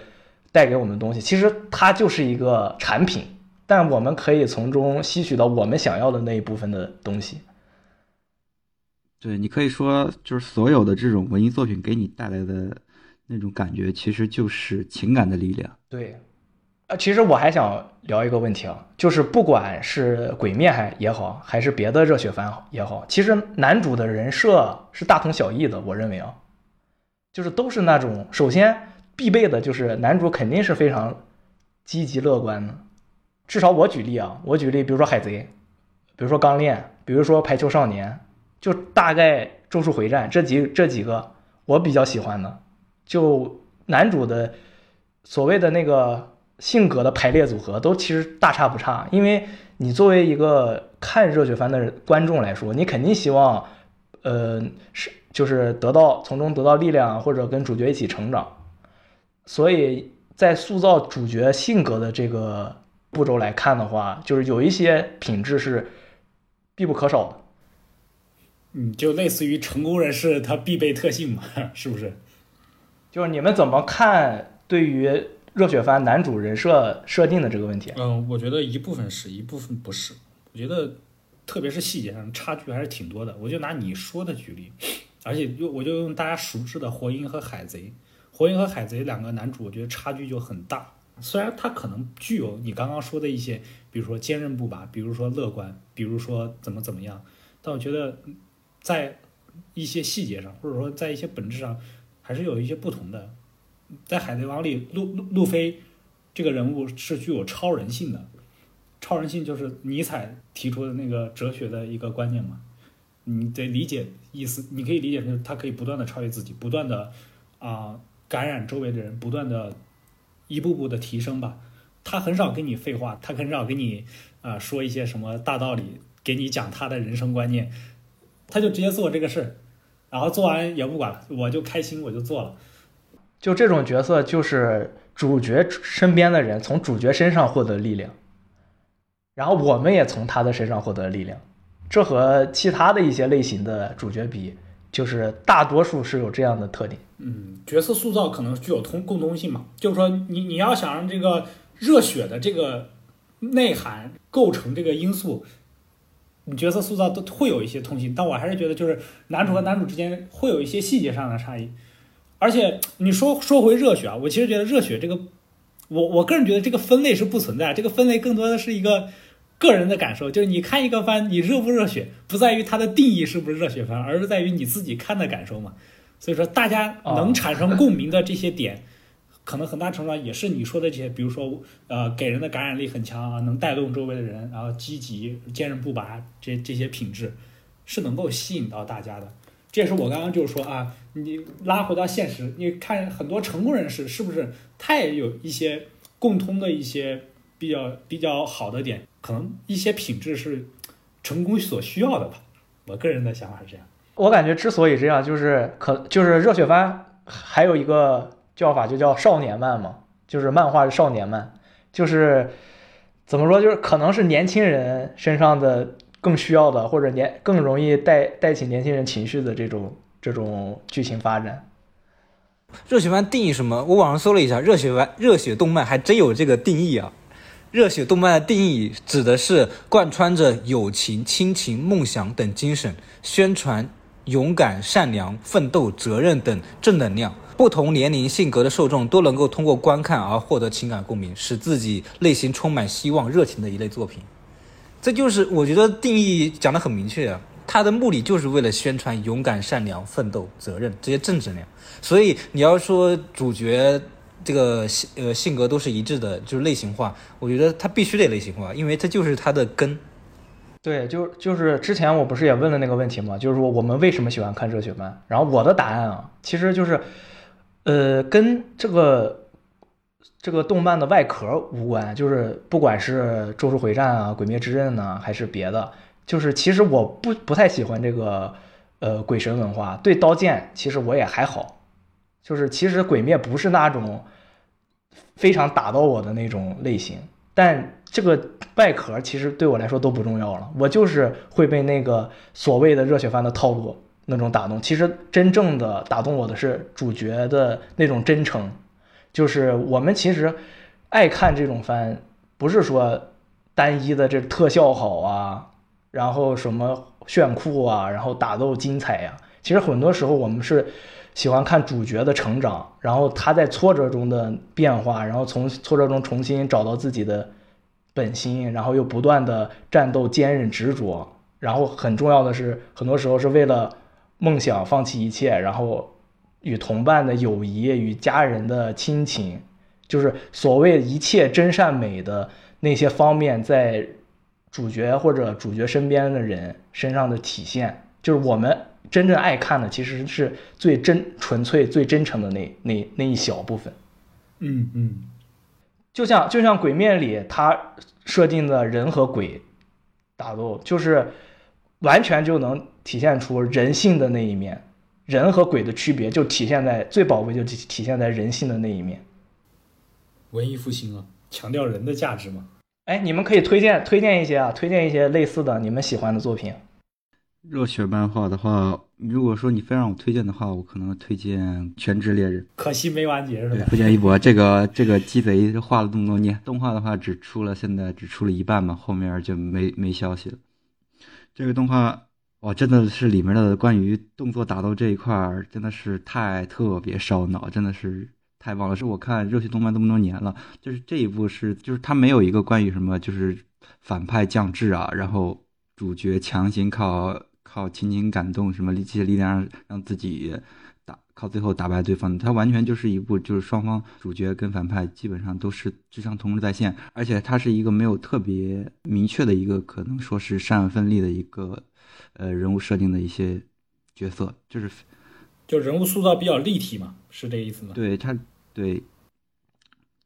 带给我们的东西，其实它就是一个产品，但我们可以从中吸取到我们想要的那一部分的东西。对你可以说就是所有的这种文艺作品给你带来的那种感觉，其实就是情感的力量。对，啊，其实我还想聊一个问题啊，就是不管是鬼灭还也好，还是别的热血番也好，其实男主的人设是大同小异的，我认为啊，就是都是那种首先必备的就是男主肯定是非常积极乐观的，至少我举例啊，我举例，比如说海贼，比如说钢炼，比如说排球少年，就大概咒术回战这几这几个我比较喜欢的，就男主的所谓的那个性格的排列组合都其实大差不差，因为你作为一个看热血番的观众来说，你肯定希望，呃，是就是得到从中得到力量，或者跟主角一起成长，所以在塑造主角性格的这个步骤来看的话，就是有一些品质是必不可少的。嗯，就类似于成功人士他必备特性嘛，是不是？就是你们怎么看对于热血番男主人设设定的这个问题？嗯，我觉得一部分是一部分不是。我觉得特别是细节上差距还是挺多的。我就拿你说的举例，而且就我就用大家熟知的《火影》和《海贼》，《火影》和《海贼》两个男主，我觉得差距就很大。虽然他可能具有你刚刚说的一些，比如说坚韧不拔，比如说乐观，比如说怎么怎么样，但我觉得在一些细节上，或者说在一些本质上，还是有一些不同的。在《海贼王》里，路路路飞这个人物是具有超人性的，超人性就是尼采提出的那个哲学的一个观念嘛。你得理解意思，你可以理解成他可以不断的超越自己，不断的啊、感染周围的人，不断的一步步的提升吧。他很少跟你废话，他很少跟你啊、说一些什么大道理，给你讲他的人生观念，他就直接做这个事儿，然后做完也不管了，我就开心，我就做了。就这种角色，就是主角身边的人从主角身上获得力量，然后我们也从他的身上获得力量。这和其他的一些类型的主角比，就是大多数是有这样的特点。嗯，角色塑造可能具有通共通性嘛，就是说你你要想让这个热血的这个内涵构成这个因素，你角色塑造都会有一些通性，但我还是觉得就是男主和男主之间会有一些细节上的差异。而且你说说回热血啊，我其实觉得热血这个，我我个人觉得这个分类是不存在，这个分类更多的是一个个人的感受，就是你看一个番，你热不热血，不在于它的定义是不是热血番，而是在于你自己看的感受嘛。所以说，大家能产生共鸣的这些点，可能很大程度上也是你说的这些，比如说呃，给人的感染力很强啊，能带动周围的人，然后积极、坚韧不拔这这些品质，是能够吸引到大家的。这也是我刚刚就是说啊，你拉回到现实，你看很多成功人士是不是他也有一些共通的一些比较比较好的点，可能一些品质是成功所需要的吧。我个人的想法是这样。我感觉之所以这样，就是可就是热血番还有一个叫法就叫少年漫嘛，就是漫画少年漫，就是怎么说，就是可能是年轻人身上的更需要的，或者年更容易带带起年轻人情绪的这种这种剧情发展。热血番定义什么？我网上搜了一下，热血番、热血动漫还真有这个定义啊。热血动漫的定义指的是贯穿着友情、亲情、梦想等精神，宣传勇敢、善良、奋斗、责任等正能量。不同年龄、性格的受众都能够通过观看而获得情感共鸣，使自己内心充满希望、热情的一类作品。这就是我觉得定义讲得很明确啊，它的目的就是为了宣传勇敢、善良、奋斗、责任这些正能量。所以你要说主角这个性呃性格都是一致的，就是类型化，我觉得他必须得类型化，因为这就是他的根。对，就就是之前我不是也问了那个问题吗？就是说我们为什么喜欢看热血漫？然后我的答案啊，其实就是，呃，跟这个这个动漫的外壳无关，就是不管是《咒术回战》啊、《鬼灭之刃》呢，还是别的，就是其实我不不太喜欢这个呃鬼神文化，对刀剑其实我也还好，就是其实鬼灭不是那种非常打到我的那种类型，但这个外壳其实对我来说都不重要了，我就是会被那个所谓的热血番的套路那种打动。其实真正的打动我的是主角的那种真诚，就是我们其实爱看这种番，不是说单一的这特效好啊，然后什么炫酷啊，然后打斗精彩呀、其实很多时候我们是喜欢看主角的成长，然后他在挫折中的变化，然后从挫折中重新找到自己的本心，然后又不断的战斗、坚韧、执着，然后很重要的是，很多时候是为了梦想放弃一切，然后与同伴的友谊、与家人的亲情，就是所谓一切真善美的那些方面，在主角或者主角身边的人身上的体现，就是我们真正爱看的，其实是最真、纯粹、最真诚的那那那一小部分。嗯嗯，就像就像《鬼面》里他设定的人和鬼打斗，就是完全就能体现出人性的那一面，人和鬼的区别就体现在最宝贵就体体现在人性的那一面。文艺复兴啊，强调人的价值嘛。哎，你们可以推荐推荐一些啊，推荐一些类似的你们喜欢的作品。热血漫画的话，如果说你非让我推荐的话，我可能推荐《全职猎人可惜没完结是》，吧？对福建一博这个这个鸡贼画了这么多年，动画的话只出了现在只出了一半嘛，后面就没没消息了。这个动画哇，真的是里面的关于动作打斗这一块儿，真的是太特别烧脑，真的是太棒了。是我看热血动漫这么多年了，就是这一部是就是它没有一个关于什么就是反派降智啊，然后主角强行靠靠亲情感动什么力气力量让自己打靠最后打败对方，它完全就是一部就是双方主角跟反派基本上都是智商同时在线，而且它是一个没有特别明确的一个可能说是善恶分立的一个呃人物设定的一些角色，就是就人物塑造比较立体嘛，是这意思吗？对他对。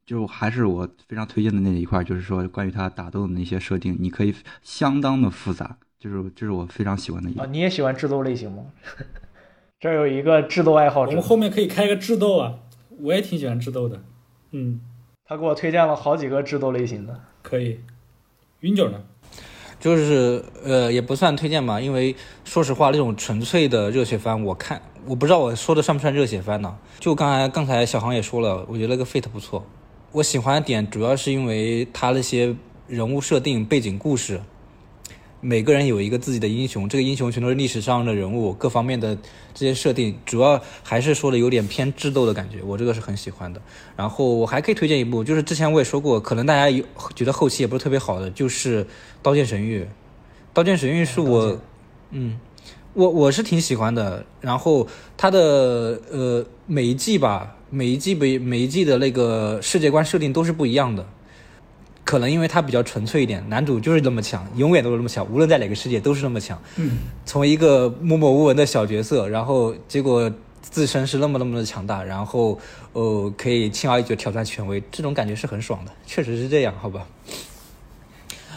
就还是我非常推荐的那一块，就是说关于他打斗的那些设定，你可以相当的复杂，就是这是我非常喜欢的一啊，你也喜欢智斗类型吗？这有一个智斗爱好者我们，后面可以开个智斗啊，我也挺喜欢智斗的。嗯，他给我推荐了好几个智斗类型的。可以。云九呢？就是呃，也不算推荐吧，因为说实话，那种纯粹的热血番，我看我不知道我说的算不算热血番呢？就刚才刚才小航也说了，我觉得那个 Fate 不错，我喜欢的点主要是因为他那些人物设定、背景故事，每个人有一个自己的英雄，这个英雄全都是历史上的人物，各方面的这些设定，主要还是说的有点偏智斗的感觉，我这个是很喜欢的。然后我还可以推荐一部，就是之前我也说过，可能大家有觉得后期也不是特别好的，就是《刀剑神域》。《刀剑神域》是我，嗯，我我是挺喜欢的。然后它的呃每一季吧，每一季每每一季的那个世界观设定都是不一样的。可能因为他比较纯粹一点，男主就是那么强，永远都是那么强，无论在哪个世界都是那么强。嗯，从一个默默无闻的小角色，然后结果自身是那么那么的强大，然后呃可以轻而易举挑战权威，这种感觉是很爽的，确实是这样，好吧？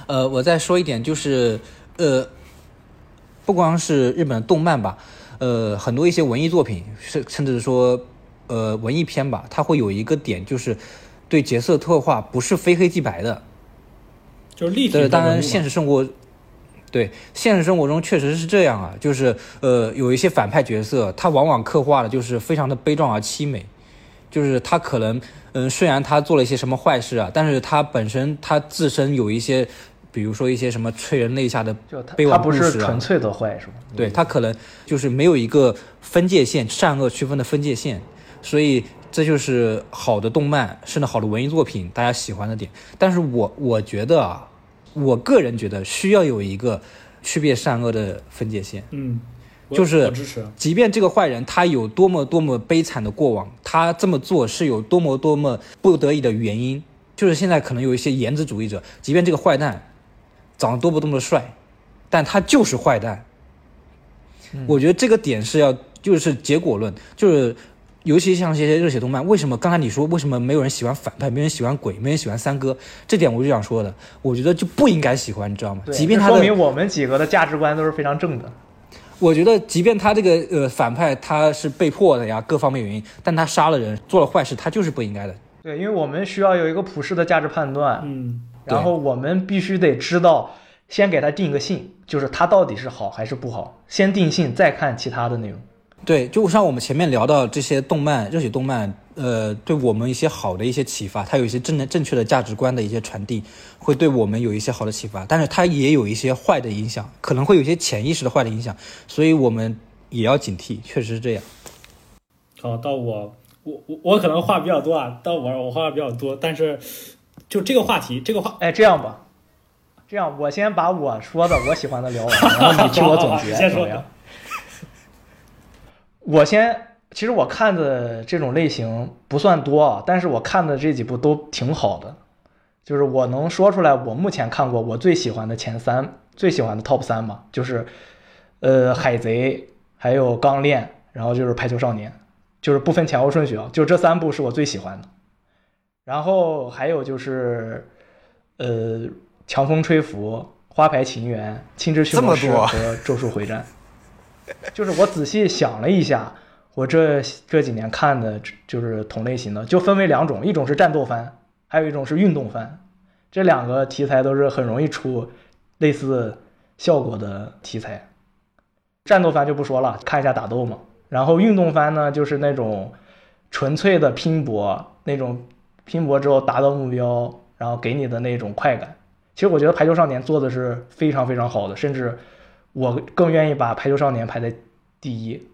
呃，我再说一点，就是呃，不光是日本动漫吧，呃，很多一些文艺作品，甚甚至说呃文艺片吧，它会有一个点，就是对角色特化不是非黑即白的，就是立体，的当然现实生活，对现实生活中确实是这样啊，就是呃有一些反派角色，他往往刻画的就是非常的悲壮而凄美，就是他可能嗯、虽然他做了一些什么坏事啊，但是他本身他自身有一些，比如说一些什么催人泪下的他悲他不婉故事啊是纯粹的坏，是吧？对他可能就是没有一个分界线，善恶区分的分界线，所以这就是好的动漫，甚至好的文艺作品大家喜欢的点。但是我我觉得啊，我个人觉得需要有一个区别善恶的分界线。嗯，就是。即便这个坏人他有多么多么悲惨的过往，他这么做是有多么多么不得已的原因。就是现在可能有一些颜值主义者，即便这个坏蛋长得多么多么的帅，但他就是坏蛋。我觉得这个点是要就是结果论，就是尤其像这些热血动漫，为什么刚才你说为什么没有人喜欢反派，没人喜欢鬼，没人喜欢三哥，这点我就想说的，我觉得就不应该喜欢，你知道吗？对即便他的这说明我们几个的价值观都是非常正的。我觉得，即便他这个呃反派他是被迫的呀，各方面原因，但他杀了人，做了坏事，他就是不应该的。对，因为我们需要有一个普世的价值判断，嗯，然后我们必须得知道，先给他定个性，就是他到底是好还是不好，先定性，再看其他的内容。对，就像我们前面聊到这些动漫、热血动漫，呃，对我们一些好的一些启发，它有一些正正确的价值观的一些传递，会对我们有一些好的启发，但是它也有一些坏的影响，可能会有一些潜意识的坏的影响，所以我们也要警惕，确实是这样。好，到我，我我我可能话比较多啊，到我我话比较多，但是就这个话题，这个话哎，这样吧，这样我先把我说的我喜欢的聊完，然后你替我总结，好好你先说怎么样？我先，其实我看的这种类型不算多啊，但是我看的这几部都挺好的，就是我能说出来，我目前看过我最喜欢的前三，最喜欢的 top 三嘛，就是呃海贼，还有钢炼，然后就是排球少年，就是不分前后顺序啊，就这三部是我最喜欢的。然后还有就是，呃，强风吹拂、花牌情缘、青之驯魔师和咒术回战。就是我仔细想了一下，我这这几年看的就是同类型的，就分为两种，一种是战斗番，还有一种是运动番。这两个题材都是很容易出类似效果的题材。战斗番就不说了，看一下打斗嘛。然后运动番呢，就是那种纯粹的拼搏，那种拼搏之后达到目标，然后给你的那种快感。其实我觉得《排球少年》做的是非常非常好的，甚至我更愿意把《排球少年》排在第一。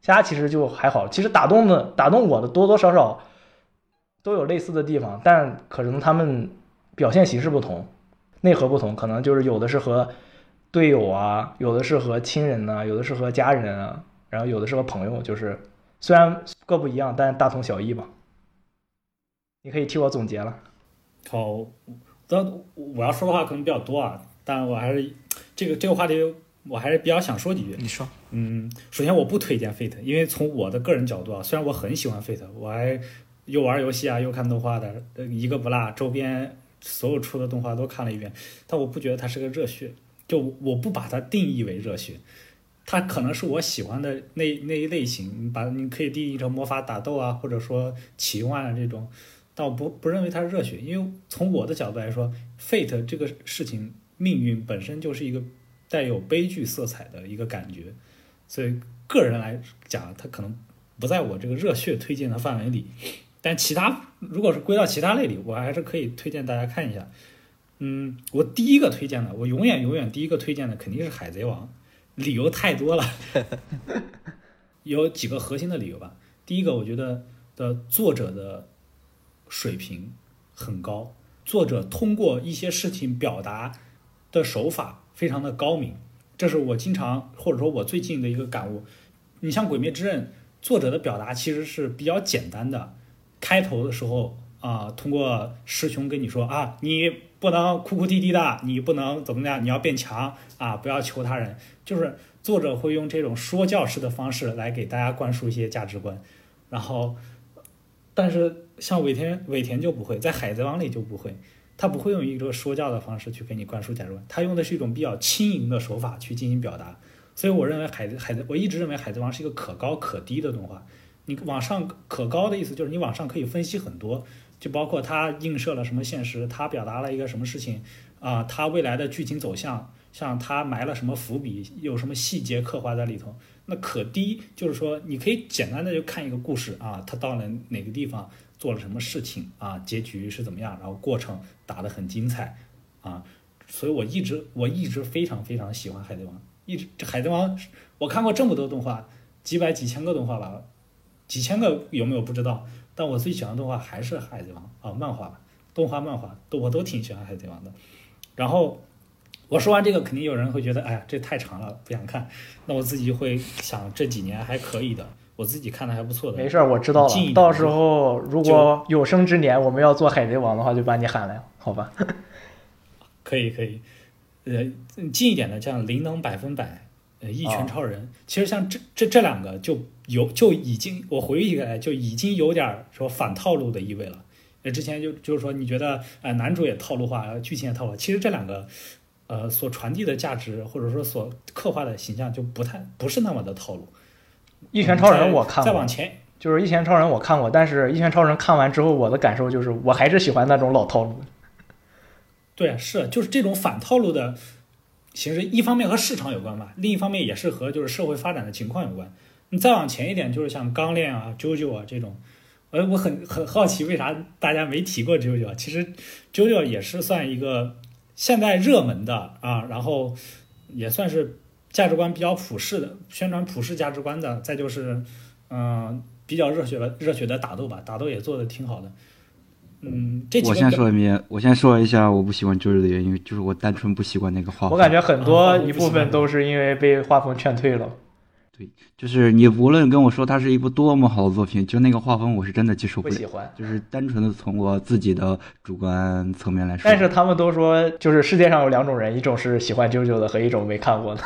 其他其实就还好，其实打动的打动我的多多少少都有类似的地方，但可能他们表现形式不同，内核不同，可能就是有的是和队友啊，有的是和亲人呐、有的是和家人啊，然后有的是和朋友，就是虽然各不一样，但大同小异吧。你可以替我总结了。好，但我要说的话可能比较多啊，但我还是 这个这个话题，我还是比较想说几句。你说，嗯，首先我不推荐 Fate，因为从我的个人角度啊，虽然我很喜欢 Fate，我还又玩游戏啊，又看动画的，呃一个不落，周边所有出的动画都看了一遍，但我不觉得它是个热血，就我不把它定义为热血，它可能是我喜欢的那那一类型，把你可以定义成魔法打斗啊，或者说奇幻啊这种，但我不不认为它是热血，因为从我的角度来说，Fate 这个事情命运本身就是一个带有悲剧色彩的一个感觉，所以个人来讲，它可能不在我这个热血推荐的范围里。但其他如果是归到其他类里，我还是可以推荐大家看一下。嗯，我第一个推荐的，我永远永远第一个推荐的肯定是《海贼王》，理由太多了，有几个核心的理由吧。第一个，我觉得的作者的水平很高，作者通过一些事情表达的手法非常的高明，这是我经常或者说我最近的一个感悟。你像《鬼灭之刃》，作者的表达其实是比较简单的，开头的时候啊、通过师兄跟你说啊，你不能哭哭啼啼的，你不能怎么样，你要变强啊，不要求他人。就是作者会用这种说教式的方式来给大家灌输一些价值观，然后，但是像尾田尾田就不会，在海贼王里就不会，他不会用一个说教的方式去给你灌输价值观，他用的是一种比较轻盈的手法去进行表达。所以我认为海贼海贼，我一直认为海贼王是一个可高可低的动画。你往上可高的意思就是你往上可以分析很多，就包括它映射了什么现实，它表达了一个什么事情啊、它未来的剧情走向，像它埋了什么伏笔，有什么细节刻画在里头。那可低就是说你可以简单的就看一个故事啊，它到了哪个地方做了什么事情啊，结局是怎么样，然后过程打得很精彩啊，所以我一直我一直非常非常喜欢海贼王，一直这海贼王我看过这么多动画，几百几千个动画吧，几千个有没有不知道，但我最喜欢的动画还是海贼王啊，漫画，动画漫画都我都挺喜欢海贼王的。然后我说完这个，肯定有人会觉得，哎呀，这太长了，不想看。那我自己会想，这几年还可以的，我自己看的还不错的。没事儿，我知道了。到时候如果有生之年我们要做海贼王的话，就把你喊来，好吧？可以可以，呃，近一点的像灵能百分百，呃，一拳超人，其实像这这这两个就有就已经我回忆起来就已经有点儿说反套路的意味了。呃，之前就就是说你觉得呃男主也套路化，剧情也套路化，其实这两个呃所传递的价值或者说所刻画的形象就不太不是那么的套路。一拳超人我看过再往，前就是一拳超人我看过，但是一拳超人看完之后，我的感受就是我还是喜欢那种老套路。对，是就是这种反套路的形式，一方面和市场有关吧，另一方面也是和就是社会发展的情况有关。你再往前一点，就是像钢炼啊、JoJo 啊这种，呃，我很很好奇为啥大家没提过 JoJo 啊？其实 JoJo 也是算一个现在热门的啊，然后也算是价值观比较普世的，宣传普世价值观的。再就是，嗯、比较热血的热血的打斗吧，打斗也做的挺好的。嗯，这几我先说一遍，我先说一下我不喜欢 JoJo 的原因，就是我单纯不习惯那个画风。我感觉很啊多一部分都是因为被画风劝退了。就是你无论跟我说它是一部多么好的作品，就那个画风我是真的接受不了不喜。欢。就是单纯的从我自己的主观层面来说，但是他们都说，就是世界上有两种人，一种是喜欢啾啾的，和一种没看过的。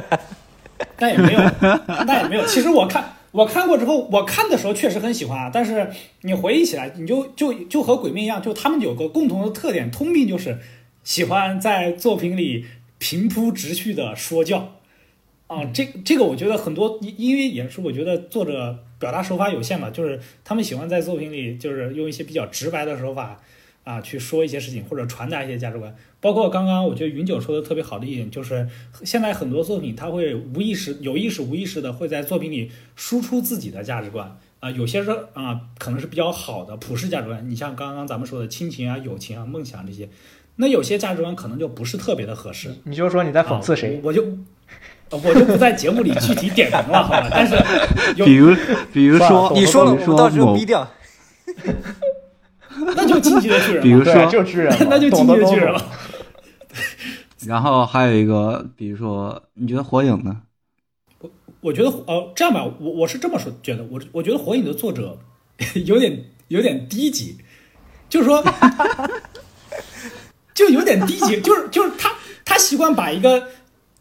那也没有，那也没有。其实我看我看过之后，我看的时候确实很喜欢啊。但是你回忆起来，你就就就和鬼灭一样，就他们有个共同的特点，通病就是喜欢在作品里平铺直叙的说教啊。这这个我觉得很多，因因为也是我觉得作者表达手法有限嘛，就是他们喜欢在作品里就是用一些比较直白的手法啊去说一些事情，或者传达一些价值观。包括刚刚我觉得云九说的特别好的一点，就是现在很多作品他会无意识、有意识、无意识的会在作品里输出自己的价值观啊、有些是啊、可能是比较好的普世价值观，你像刚刚咱们说的亲情啊、友情啊、梦想这些，那有些价值观可能就不是特别的合适。你就说你在讽刺谁啊？我我就呃我就不在节目里具体点评了，好吧？但是比如比如说，你说了，说我们到时候某逼掉。那就进击的巨人比如说就巨人，那就进击的巨人了。然后还有一个，比如说，你觉得火影呢？我觉得呃，这样吧，我我是这么说觉得，我我觉得《火影》的作者有点有点低级，就是说，就有点低级，就是就是他他习惯把一个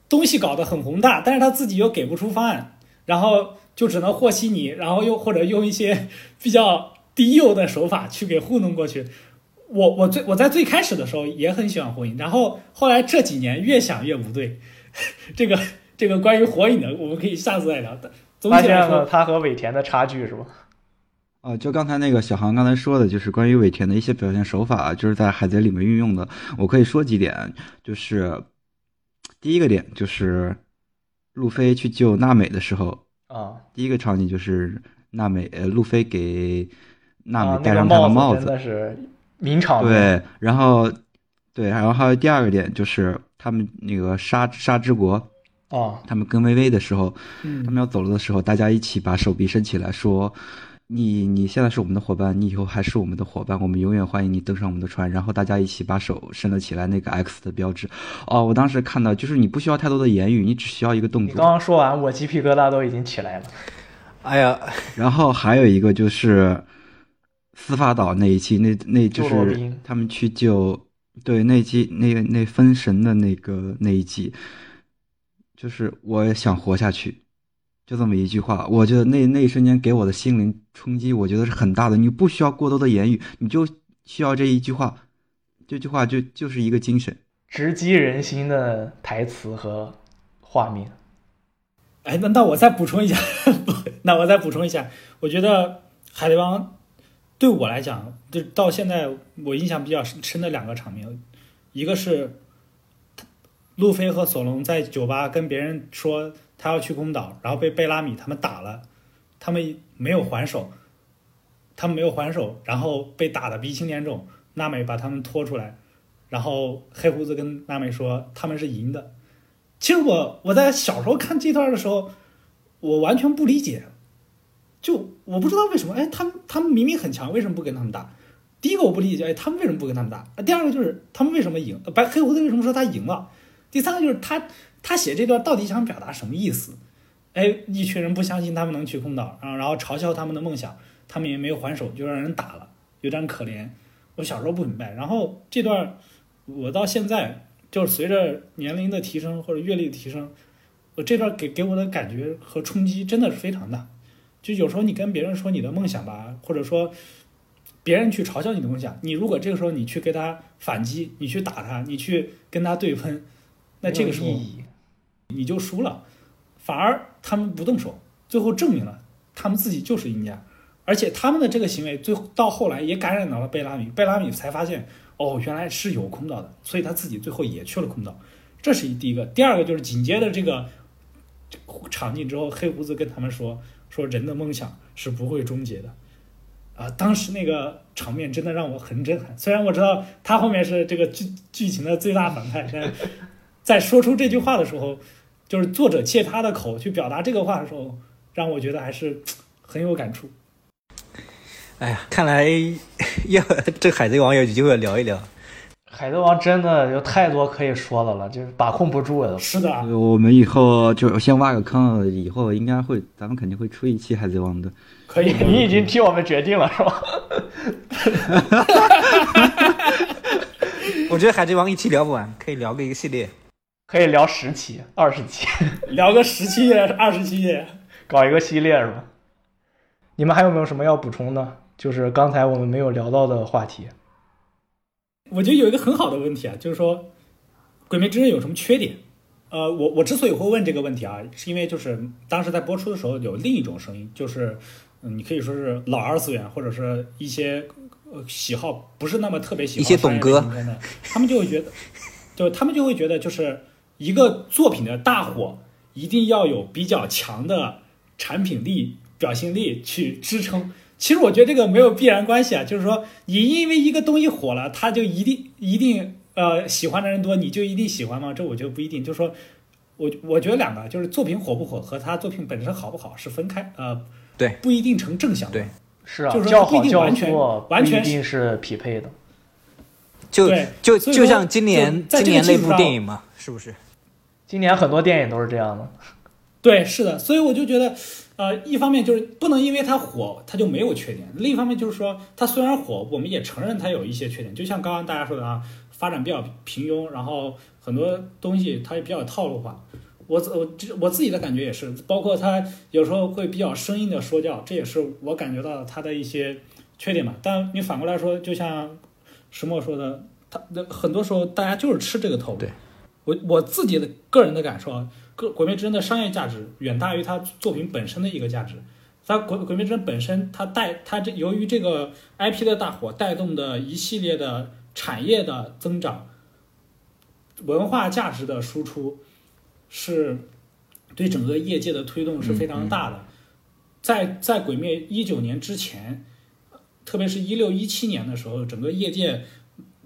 东西搞得很宏大，但是他自己又给不出方案，然后就只能和稀泥，然后又或者用一些比较低幼的手法去给糊弄过去。我我最我在最开始的时候也很喜欢火影，然后后来这几年越想越不对，这个这个关于火影的，我们可以下次再聊。总发现了体来说，他和尾田的差距是吧？啊，就刚才那个小航刚才说的，就是关于尾田的一些表现手法，就是在海贼里面运用的。我可以说几点，就是第一个点就是路飞去救娜美的时候，啊，第一个场景就是娜美呃路飞给娜啊美戴上他的帽那个真的是名场面。对，然后对，然后还有第二个点就是他们那个沙沙之国，啊，他们跟微微的时候，他嗯，们要走了的时候，大家一起把手臂伸起来说。你你现在是我们的伙伴，你以后还是我们的伙伴，我们永远欢迎你登上我们的船。然后大家一起把手伸了起来，那个 X 的标志。哦，我当时看到，就是你不需要太多的言语，你只需要一个动作。你刚刚说完，我鸡皮疙瘩都已经起来了。哎呀，然后还有一个就是司法岛那一期，那那就是他们去救对那一季那那分神的那个那一季，就是我想活下去，就这么一句话。我觉得那那一瞬间给我的心灵冲击，我觉得是很大的。你不需要过多的言语，你就需要这一句话，这句话就就是一个精神。直击人心的台词和画面。哎，那那我再补充一下，那我再补充一下，我觉得《海贼王》对我来讲，就到现在我印象比较深深的两个场面，一个是路飞和索隆在酒吧跟别人说他要去空岛，然后被贝拉米他们打了，他们没有还手，他们没有还手，然后被打得鼻青脸肿，娜美把他们拖出来，然后黑胡子跟娜美说他们是赢的。其实我我在小时候看这段的时候，我完全不理解，就我不知道为什么，哎，他们他们明明很强，为什么不跟他们打？第一个我不理解，哎，他们为什么不跟他们打？第二个就是他们为什么赢？白黑胡子为什么说他赢了？第三个就是他他写这段到底想表达什么意思？哎，一群人不相信他们能去空岛，然后然后嘲笑他们的梦想，他们也没有还手，就让人打了，有点可怜。我小时候不明白，然后这段我到现在就是随着年龄的提升或者阅历的提升，我这段给给我的感觉和冲击真的是非常大。就有时候你跟别人说你的梦想吧，或者说别人去嘲笑你的梦想，你如果这个时候你去跟他反击，你去打他，你去跟他对喷，那这个时候。你就输了，反而他们不动手，最后证明了他们自己就是赢家，而且他们的这个行为最后到后来也感染到了贝拉米，贝拉米才发现哦原来是有空岛的，所以他自己最后也去了空岛，这是第一个。第二个就是紧接着这个场景之后，黑胡子跟他们说说人的梦想是不会终结的。啊，当时那个场面真的让我很震撼。虽然我知道他后面是这个剧剧情的最大反派，但在说出这句话的时候，就是作者借他的口去表达这个话的时候，让我觉得还是很有感触。哎呀，看来 要这海贼王有机会聊一聊。海贼王真的有太多可以说的了，就是把控不住了。是的，呃我们以后就先挖个坑，以后应该会，咱们肯定会出一期海贼王的。可以，你已经替我们决定了是吧？我觉得海贼王一期聊不完，可以聊个一个系列。可以聊十期、二十期，聊个十期页、二十期页。搞一个系列是吧？你们还有没有什么要补充的？就是刚才我们没有聊到的话题。我觉得有一个很好的问题啊，就是说《鬼灭之刃》有什么缺点？呃，我我之所以会问这个问题啊，是因为就是当时在播出的时候有另一种声音，就是嗯，你可以说是老二次元或者是一些呃喜好不是那么特别喜欢一些懂哥 他们就会觉得，就他们就会觉得就是一个作品的大火一定要有比较强的产品力、表现力去支撑。其实我觉得这个没有必然关系啊，就是说你因为一个东西火了，它就一定一定呃喜欢的人多，你就一定喜欢吗？这我觉得不一定。就是说我我觉得两个就是作品火不火和他作品本身好不好是分开，呃，对，不一定成正相关。对是啊，就是说不一定完全完全一定是匹配的。就对就就像今年在这个今年那部电影嘛，是不是？今年很多电影都是这样的。对，是的，所以我就觉得，呃，一方面就是不能因为它火，它就没有缺点；另一方面就是说，它虽然火，我们也承认它有一些缺点。就像刚刚大家说的啊，发展比较平庸，然后很多东西它也比较套路化。我自我这我自己的感觉也是，包括它有时候会比较生硬的说教，这也是我感觉到它的一些缺点嘛。但你反过来说，就像石墨说的，他的很多时候大家就是吃这个头路。对我我自己的个人的感受啊，个《鬼灭之刃》的商业价值远大于它作品本身的一个价值。它《鬼鬼灭之刃》本身，它带它这由于这个 IP 的大火带动的一系列的产业的增长，文化价值的输出，是对整个业界的推动是非常大的。在在《鬼灭》一九年之前，特别是一六一七年的时候，整个业界，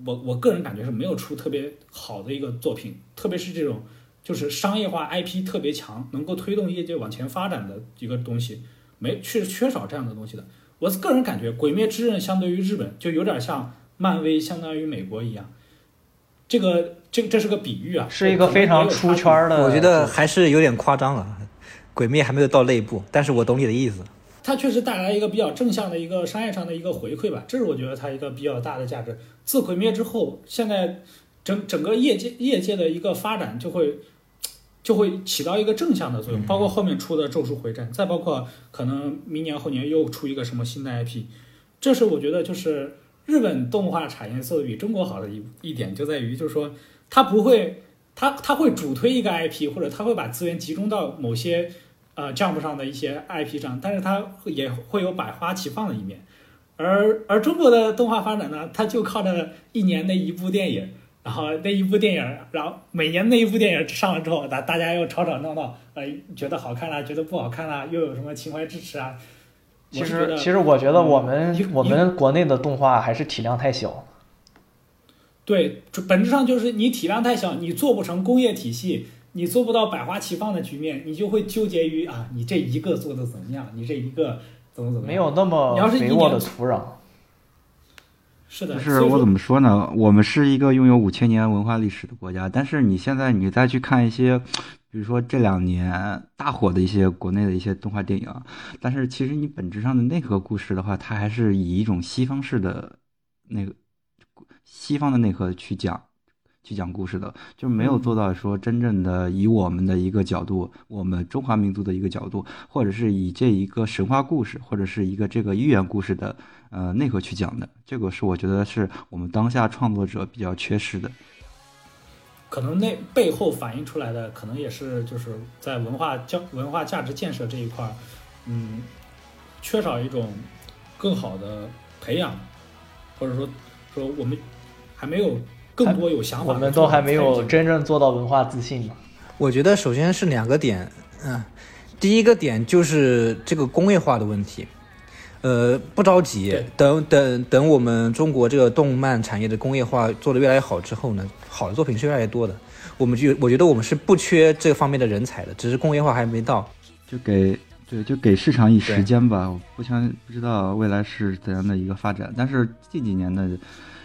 我我个人感觉是没有出特别好的一个作品，特别是这种就是商业化 IP 特别强，能够推动业界往前发展的一个东西，没是缺少这样的东西的。我个人感觉，《鬼灭之刃》相对于日本，就有点像漫威相当于美国一样。这个这这是个比喻啊，是一个非常出圈的。我觉得还是有点夸张了。鬼灭还没有到那一步，但是我懂你的意思。它确实带来一个比较正向的一个商业上的一个回馈吧，这是我觉得它一个比较大的价值。自毁灭之后，现在整整个业界业界的一个发展就会就会起到一个正向的作用，包括后面出的《咒术回战》，再包括可能明年后年又出一个什么新的 IP，这是我觉得就是日本动画产业做的比中国好的一一点，就在于就是说它不会。它它会主推一个 IP，或者它会把资源集中到某些呃 Jump 上的一些 IP 上，但是它也会有百花齐放的一面。而而中国的动画发展呢，它就靠着一年那一部电影，然后那一部电影，然后每年那一部电影上了之后，大大家又吵吵闹闹，呃，觉得好看啦，觉得不好看啦，又有什么情怀支持啊？其实其实我觉得我们、嗯我们国内的动画还是体量太小。对，本质上就是你体量太小，你做不成工业体系，你做不到百花齐放的局面，你就会纠结于啊，你这一个做的怎么样，你这一个怎么怎么样？没有那么你要是一肥沃的土壤。是的，就是我怎么说呢？我们是一个拥有五千年文化历史的国家，但是你现在你再去看一些，比如说这两年大火的一些国内的一些动画电影，但是其实你本质上的内核故事的话，它还是以一种西方式的那个西方的内核去讲。去讲故事的，就没有做到说真正的以我们的一个角度，我们中华民族的一个角度，或者是以这一个神话故事，或者是一个这个寓言故事的呃内核去讲的，这个是我觉得是我们当下创作者比较缺失的。可能那背后反映出来的，可能也是就是在文化教文化价值建设这一块儿，嗯，缺少一种更好的培养，或者说说我们还没有更多有想法我们都还没有真正做到文化自信吧。我觉得首先是两个点，嗯，第一个点就是这个工业化的问题，呃，不着急对，等等等我们中国这个动漫产业的工业化做得越来越好之后呢，好的作品是越来越多的。我们就我觉得我们是不缺这方面的人才的，只是工业化还没到。就给对，就给市场以时间吧。我不相不知道未来是怎样的一个发展，但是近几年的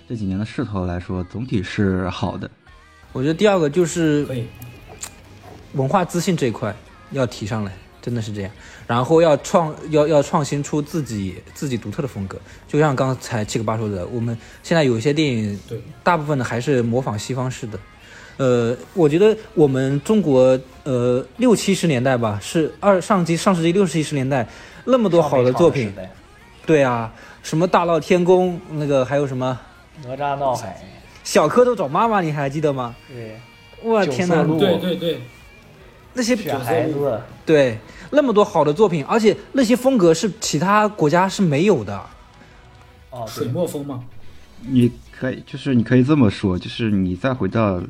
这几年的势头来说，总体是好的。我觉得第二个就是文化自信这一块要提上来，真的是这样。然后要创要要创新出自己自己独特的风格，就像刚才七个八说的，我们现在有一些电影，对，大部分的还是模仿西方式的。呃，我觉得我们中国呃六七十年代吧，是二上纪上世纪六七十年代那么多好的作品对啊，什么大闹天宫，那个还有什么代，哪吒闹海，小蝌蚪找妈妈，你还记得吗？对，我天哪，九色鹿。对对对，那些小孩子，对，那么多好的作品，而且那些风格是其他国家是没有的。哦，水，墨风吗，你可以，就是你可以这么说，就是你再回到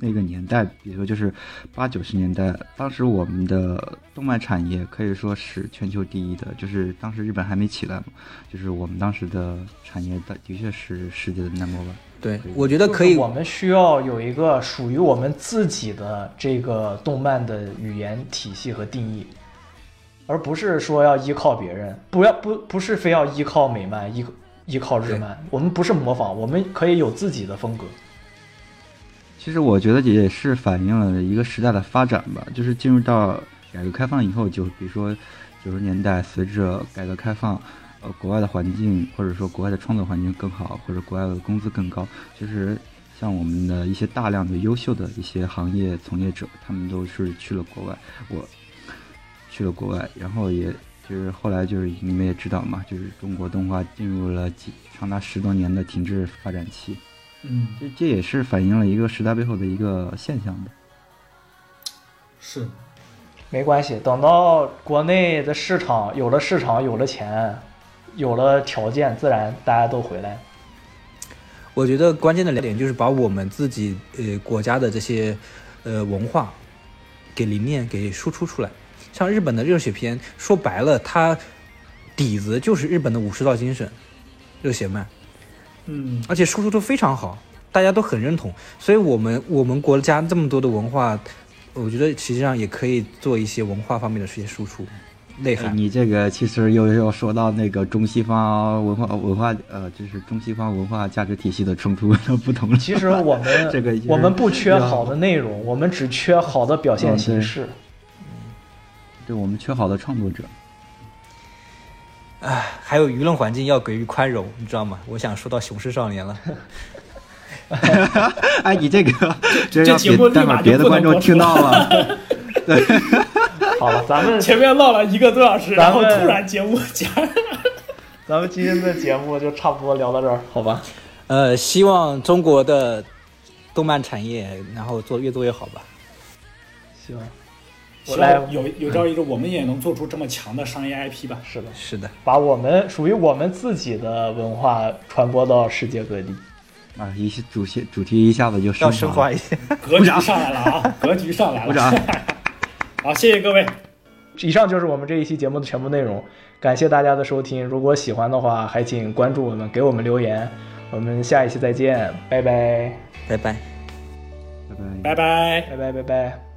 那个年代，比如说就是八九十年代，当时我们的动漫产业可以说是全球第一的，就是当时日本还没起来嘛，就是我们当时的产业的的确是世界的 number one。对，我觉得可以就是，我们需要有一个属于我们自己的这个动漫的语言体系和定义，而不是说要依靠别人，不要不不是非要依靠美漫，依依靠日漫，我们不是模仿，我们可以有自己的风格。其实我觉得也是反映了一个时代的发展吧，就是进入到改革开放以后，就比如说九十年代，随着改革开放，呃，国外的环境或者说国外的创作环境更好，或者国外的工资更高，就是像我们的一些大量的优秀的一些行业从业者，他们都是去了国外，我去了国外，然后也就是后来就是你们也知道嘛，就是中国动画进入了几长达十多年的停滞发展期。嗯，这这也是反映了一个时代背后的一个现象的。是，没关系，等到国内的市场有了市场，有了钱，有了条件，自然大家都回来。我觉得关键的两点就是把我们自己呃国家的这些呃文化给理念给输出出来。像日本的热血片，说白了，它底子就是日本的武士道精神，热血漫。嗯，而且输出都非常好，大家都很认同。所以，我们我们国家这么多的文化，我觉得实际上也可以做一些文化方面的这些输出内涵。哎你这个其实又要说到那个中西方文化文化呃，就是中西方文化价值体系的冲突的不同了。其实我们 这个我们不缺好的内容，我们只缺好的表现形式。嗯对我们缺好的创作者。唉，还有舆论环境要给予宽容，你知道吗？我想说到《雄狮少年》了。哎，你这个 这这让别待会节目立马儿别的观众听到了。好了，咱们前面唠了一个多小时，然后突然节目讲，咱们今天的节目就差不多聊到这儿，好吧？呃，希望中国的动漫产业，然后做越做越好吧。希望我希来望有有朝一日我们也能做出这么强的商业 IP 吧。是的，是的，把我们属于我们自己的文化传播到世界各地。啊，一下主线主题一下子就要升。升华一些。格局上来了啊，格局上来了。鼓掌。好，谢谢各位。以上就是我们这一期节目的全部内容，感谢大家的收听。如果喜欢的话，还请关注我们，给我们留言。我们下一期再见，拜拜，拜拜。拜拜。拜拜。拜拜，拜拜。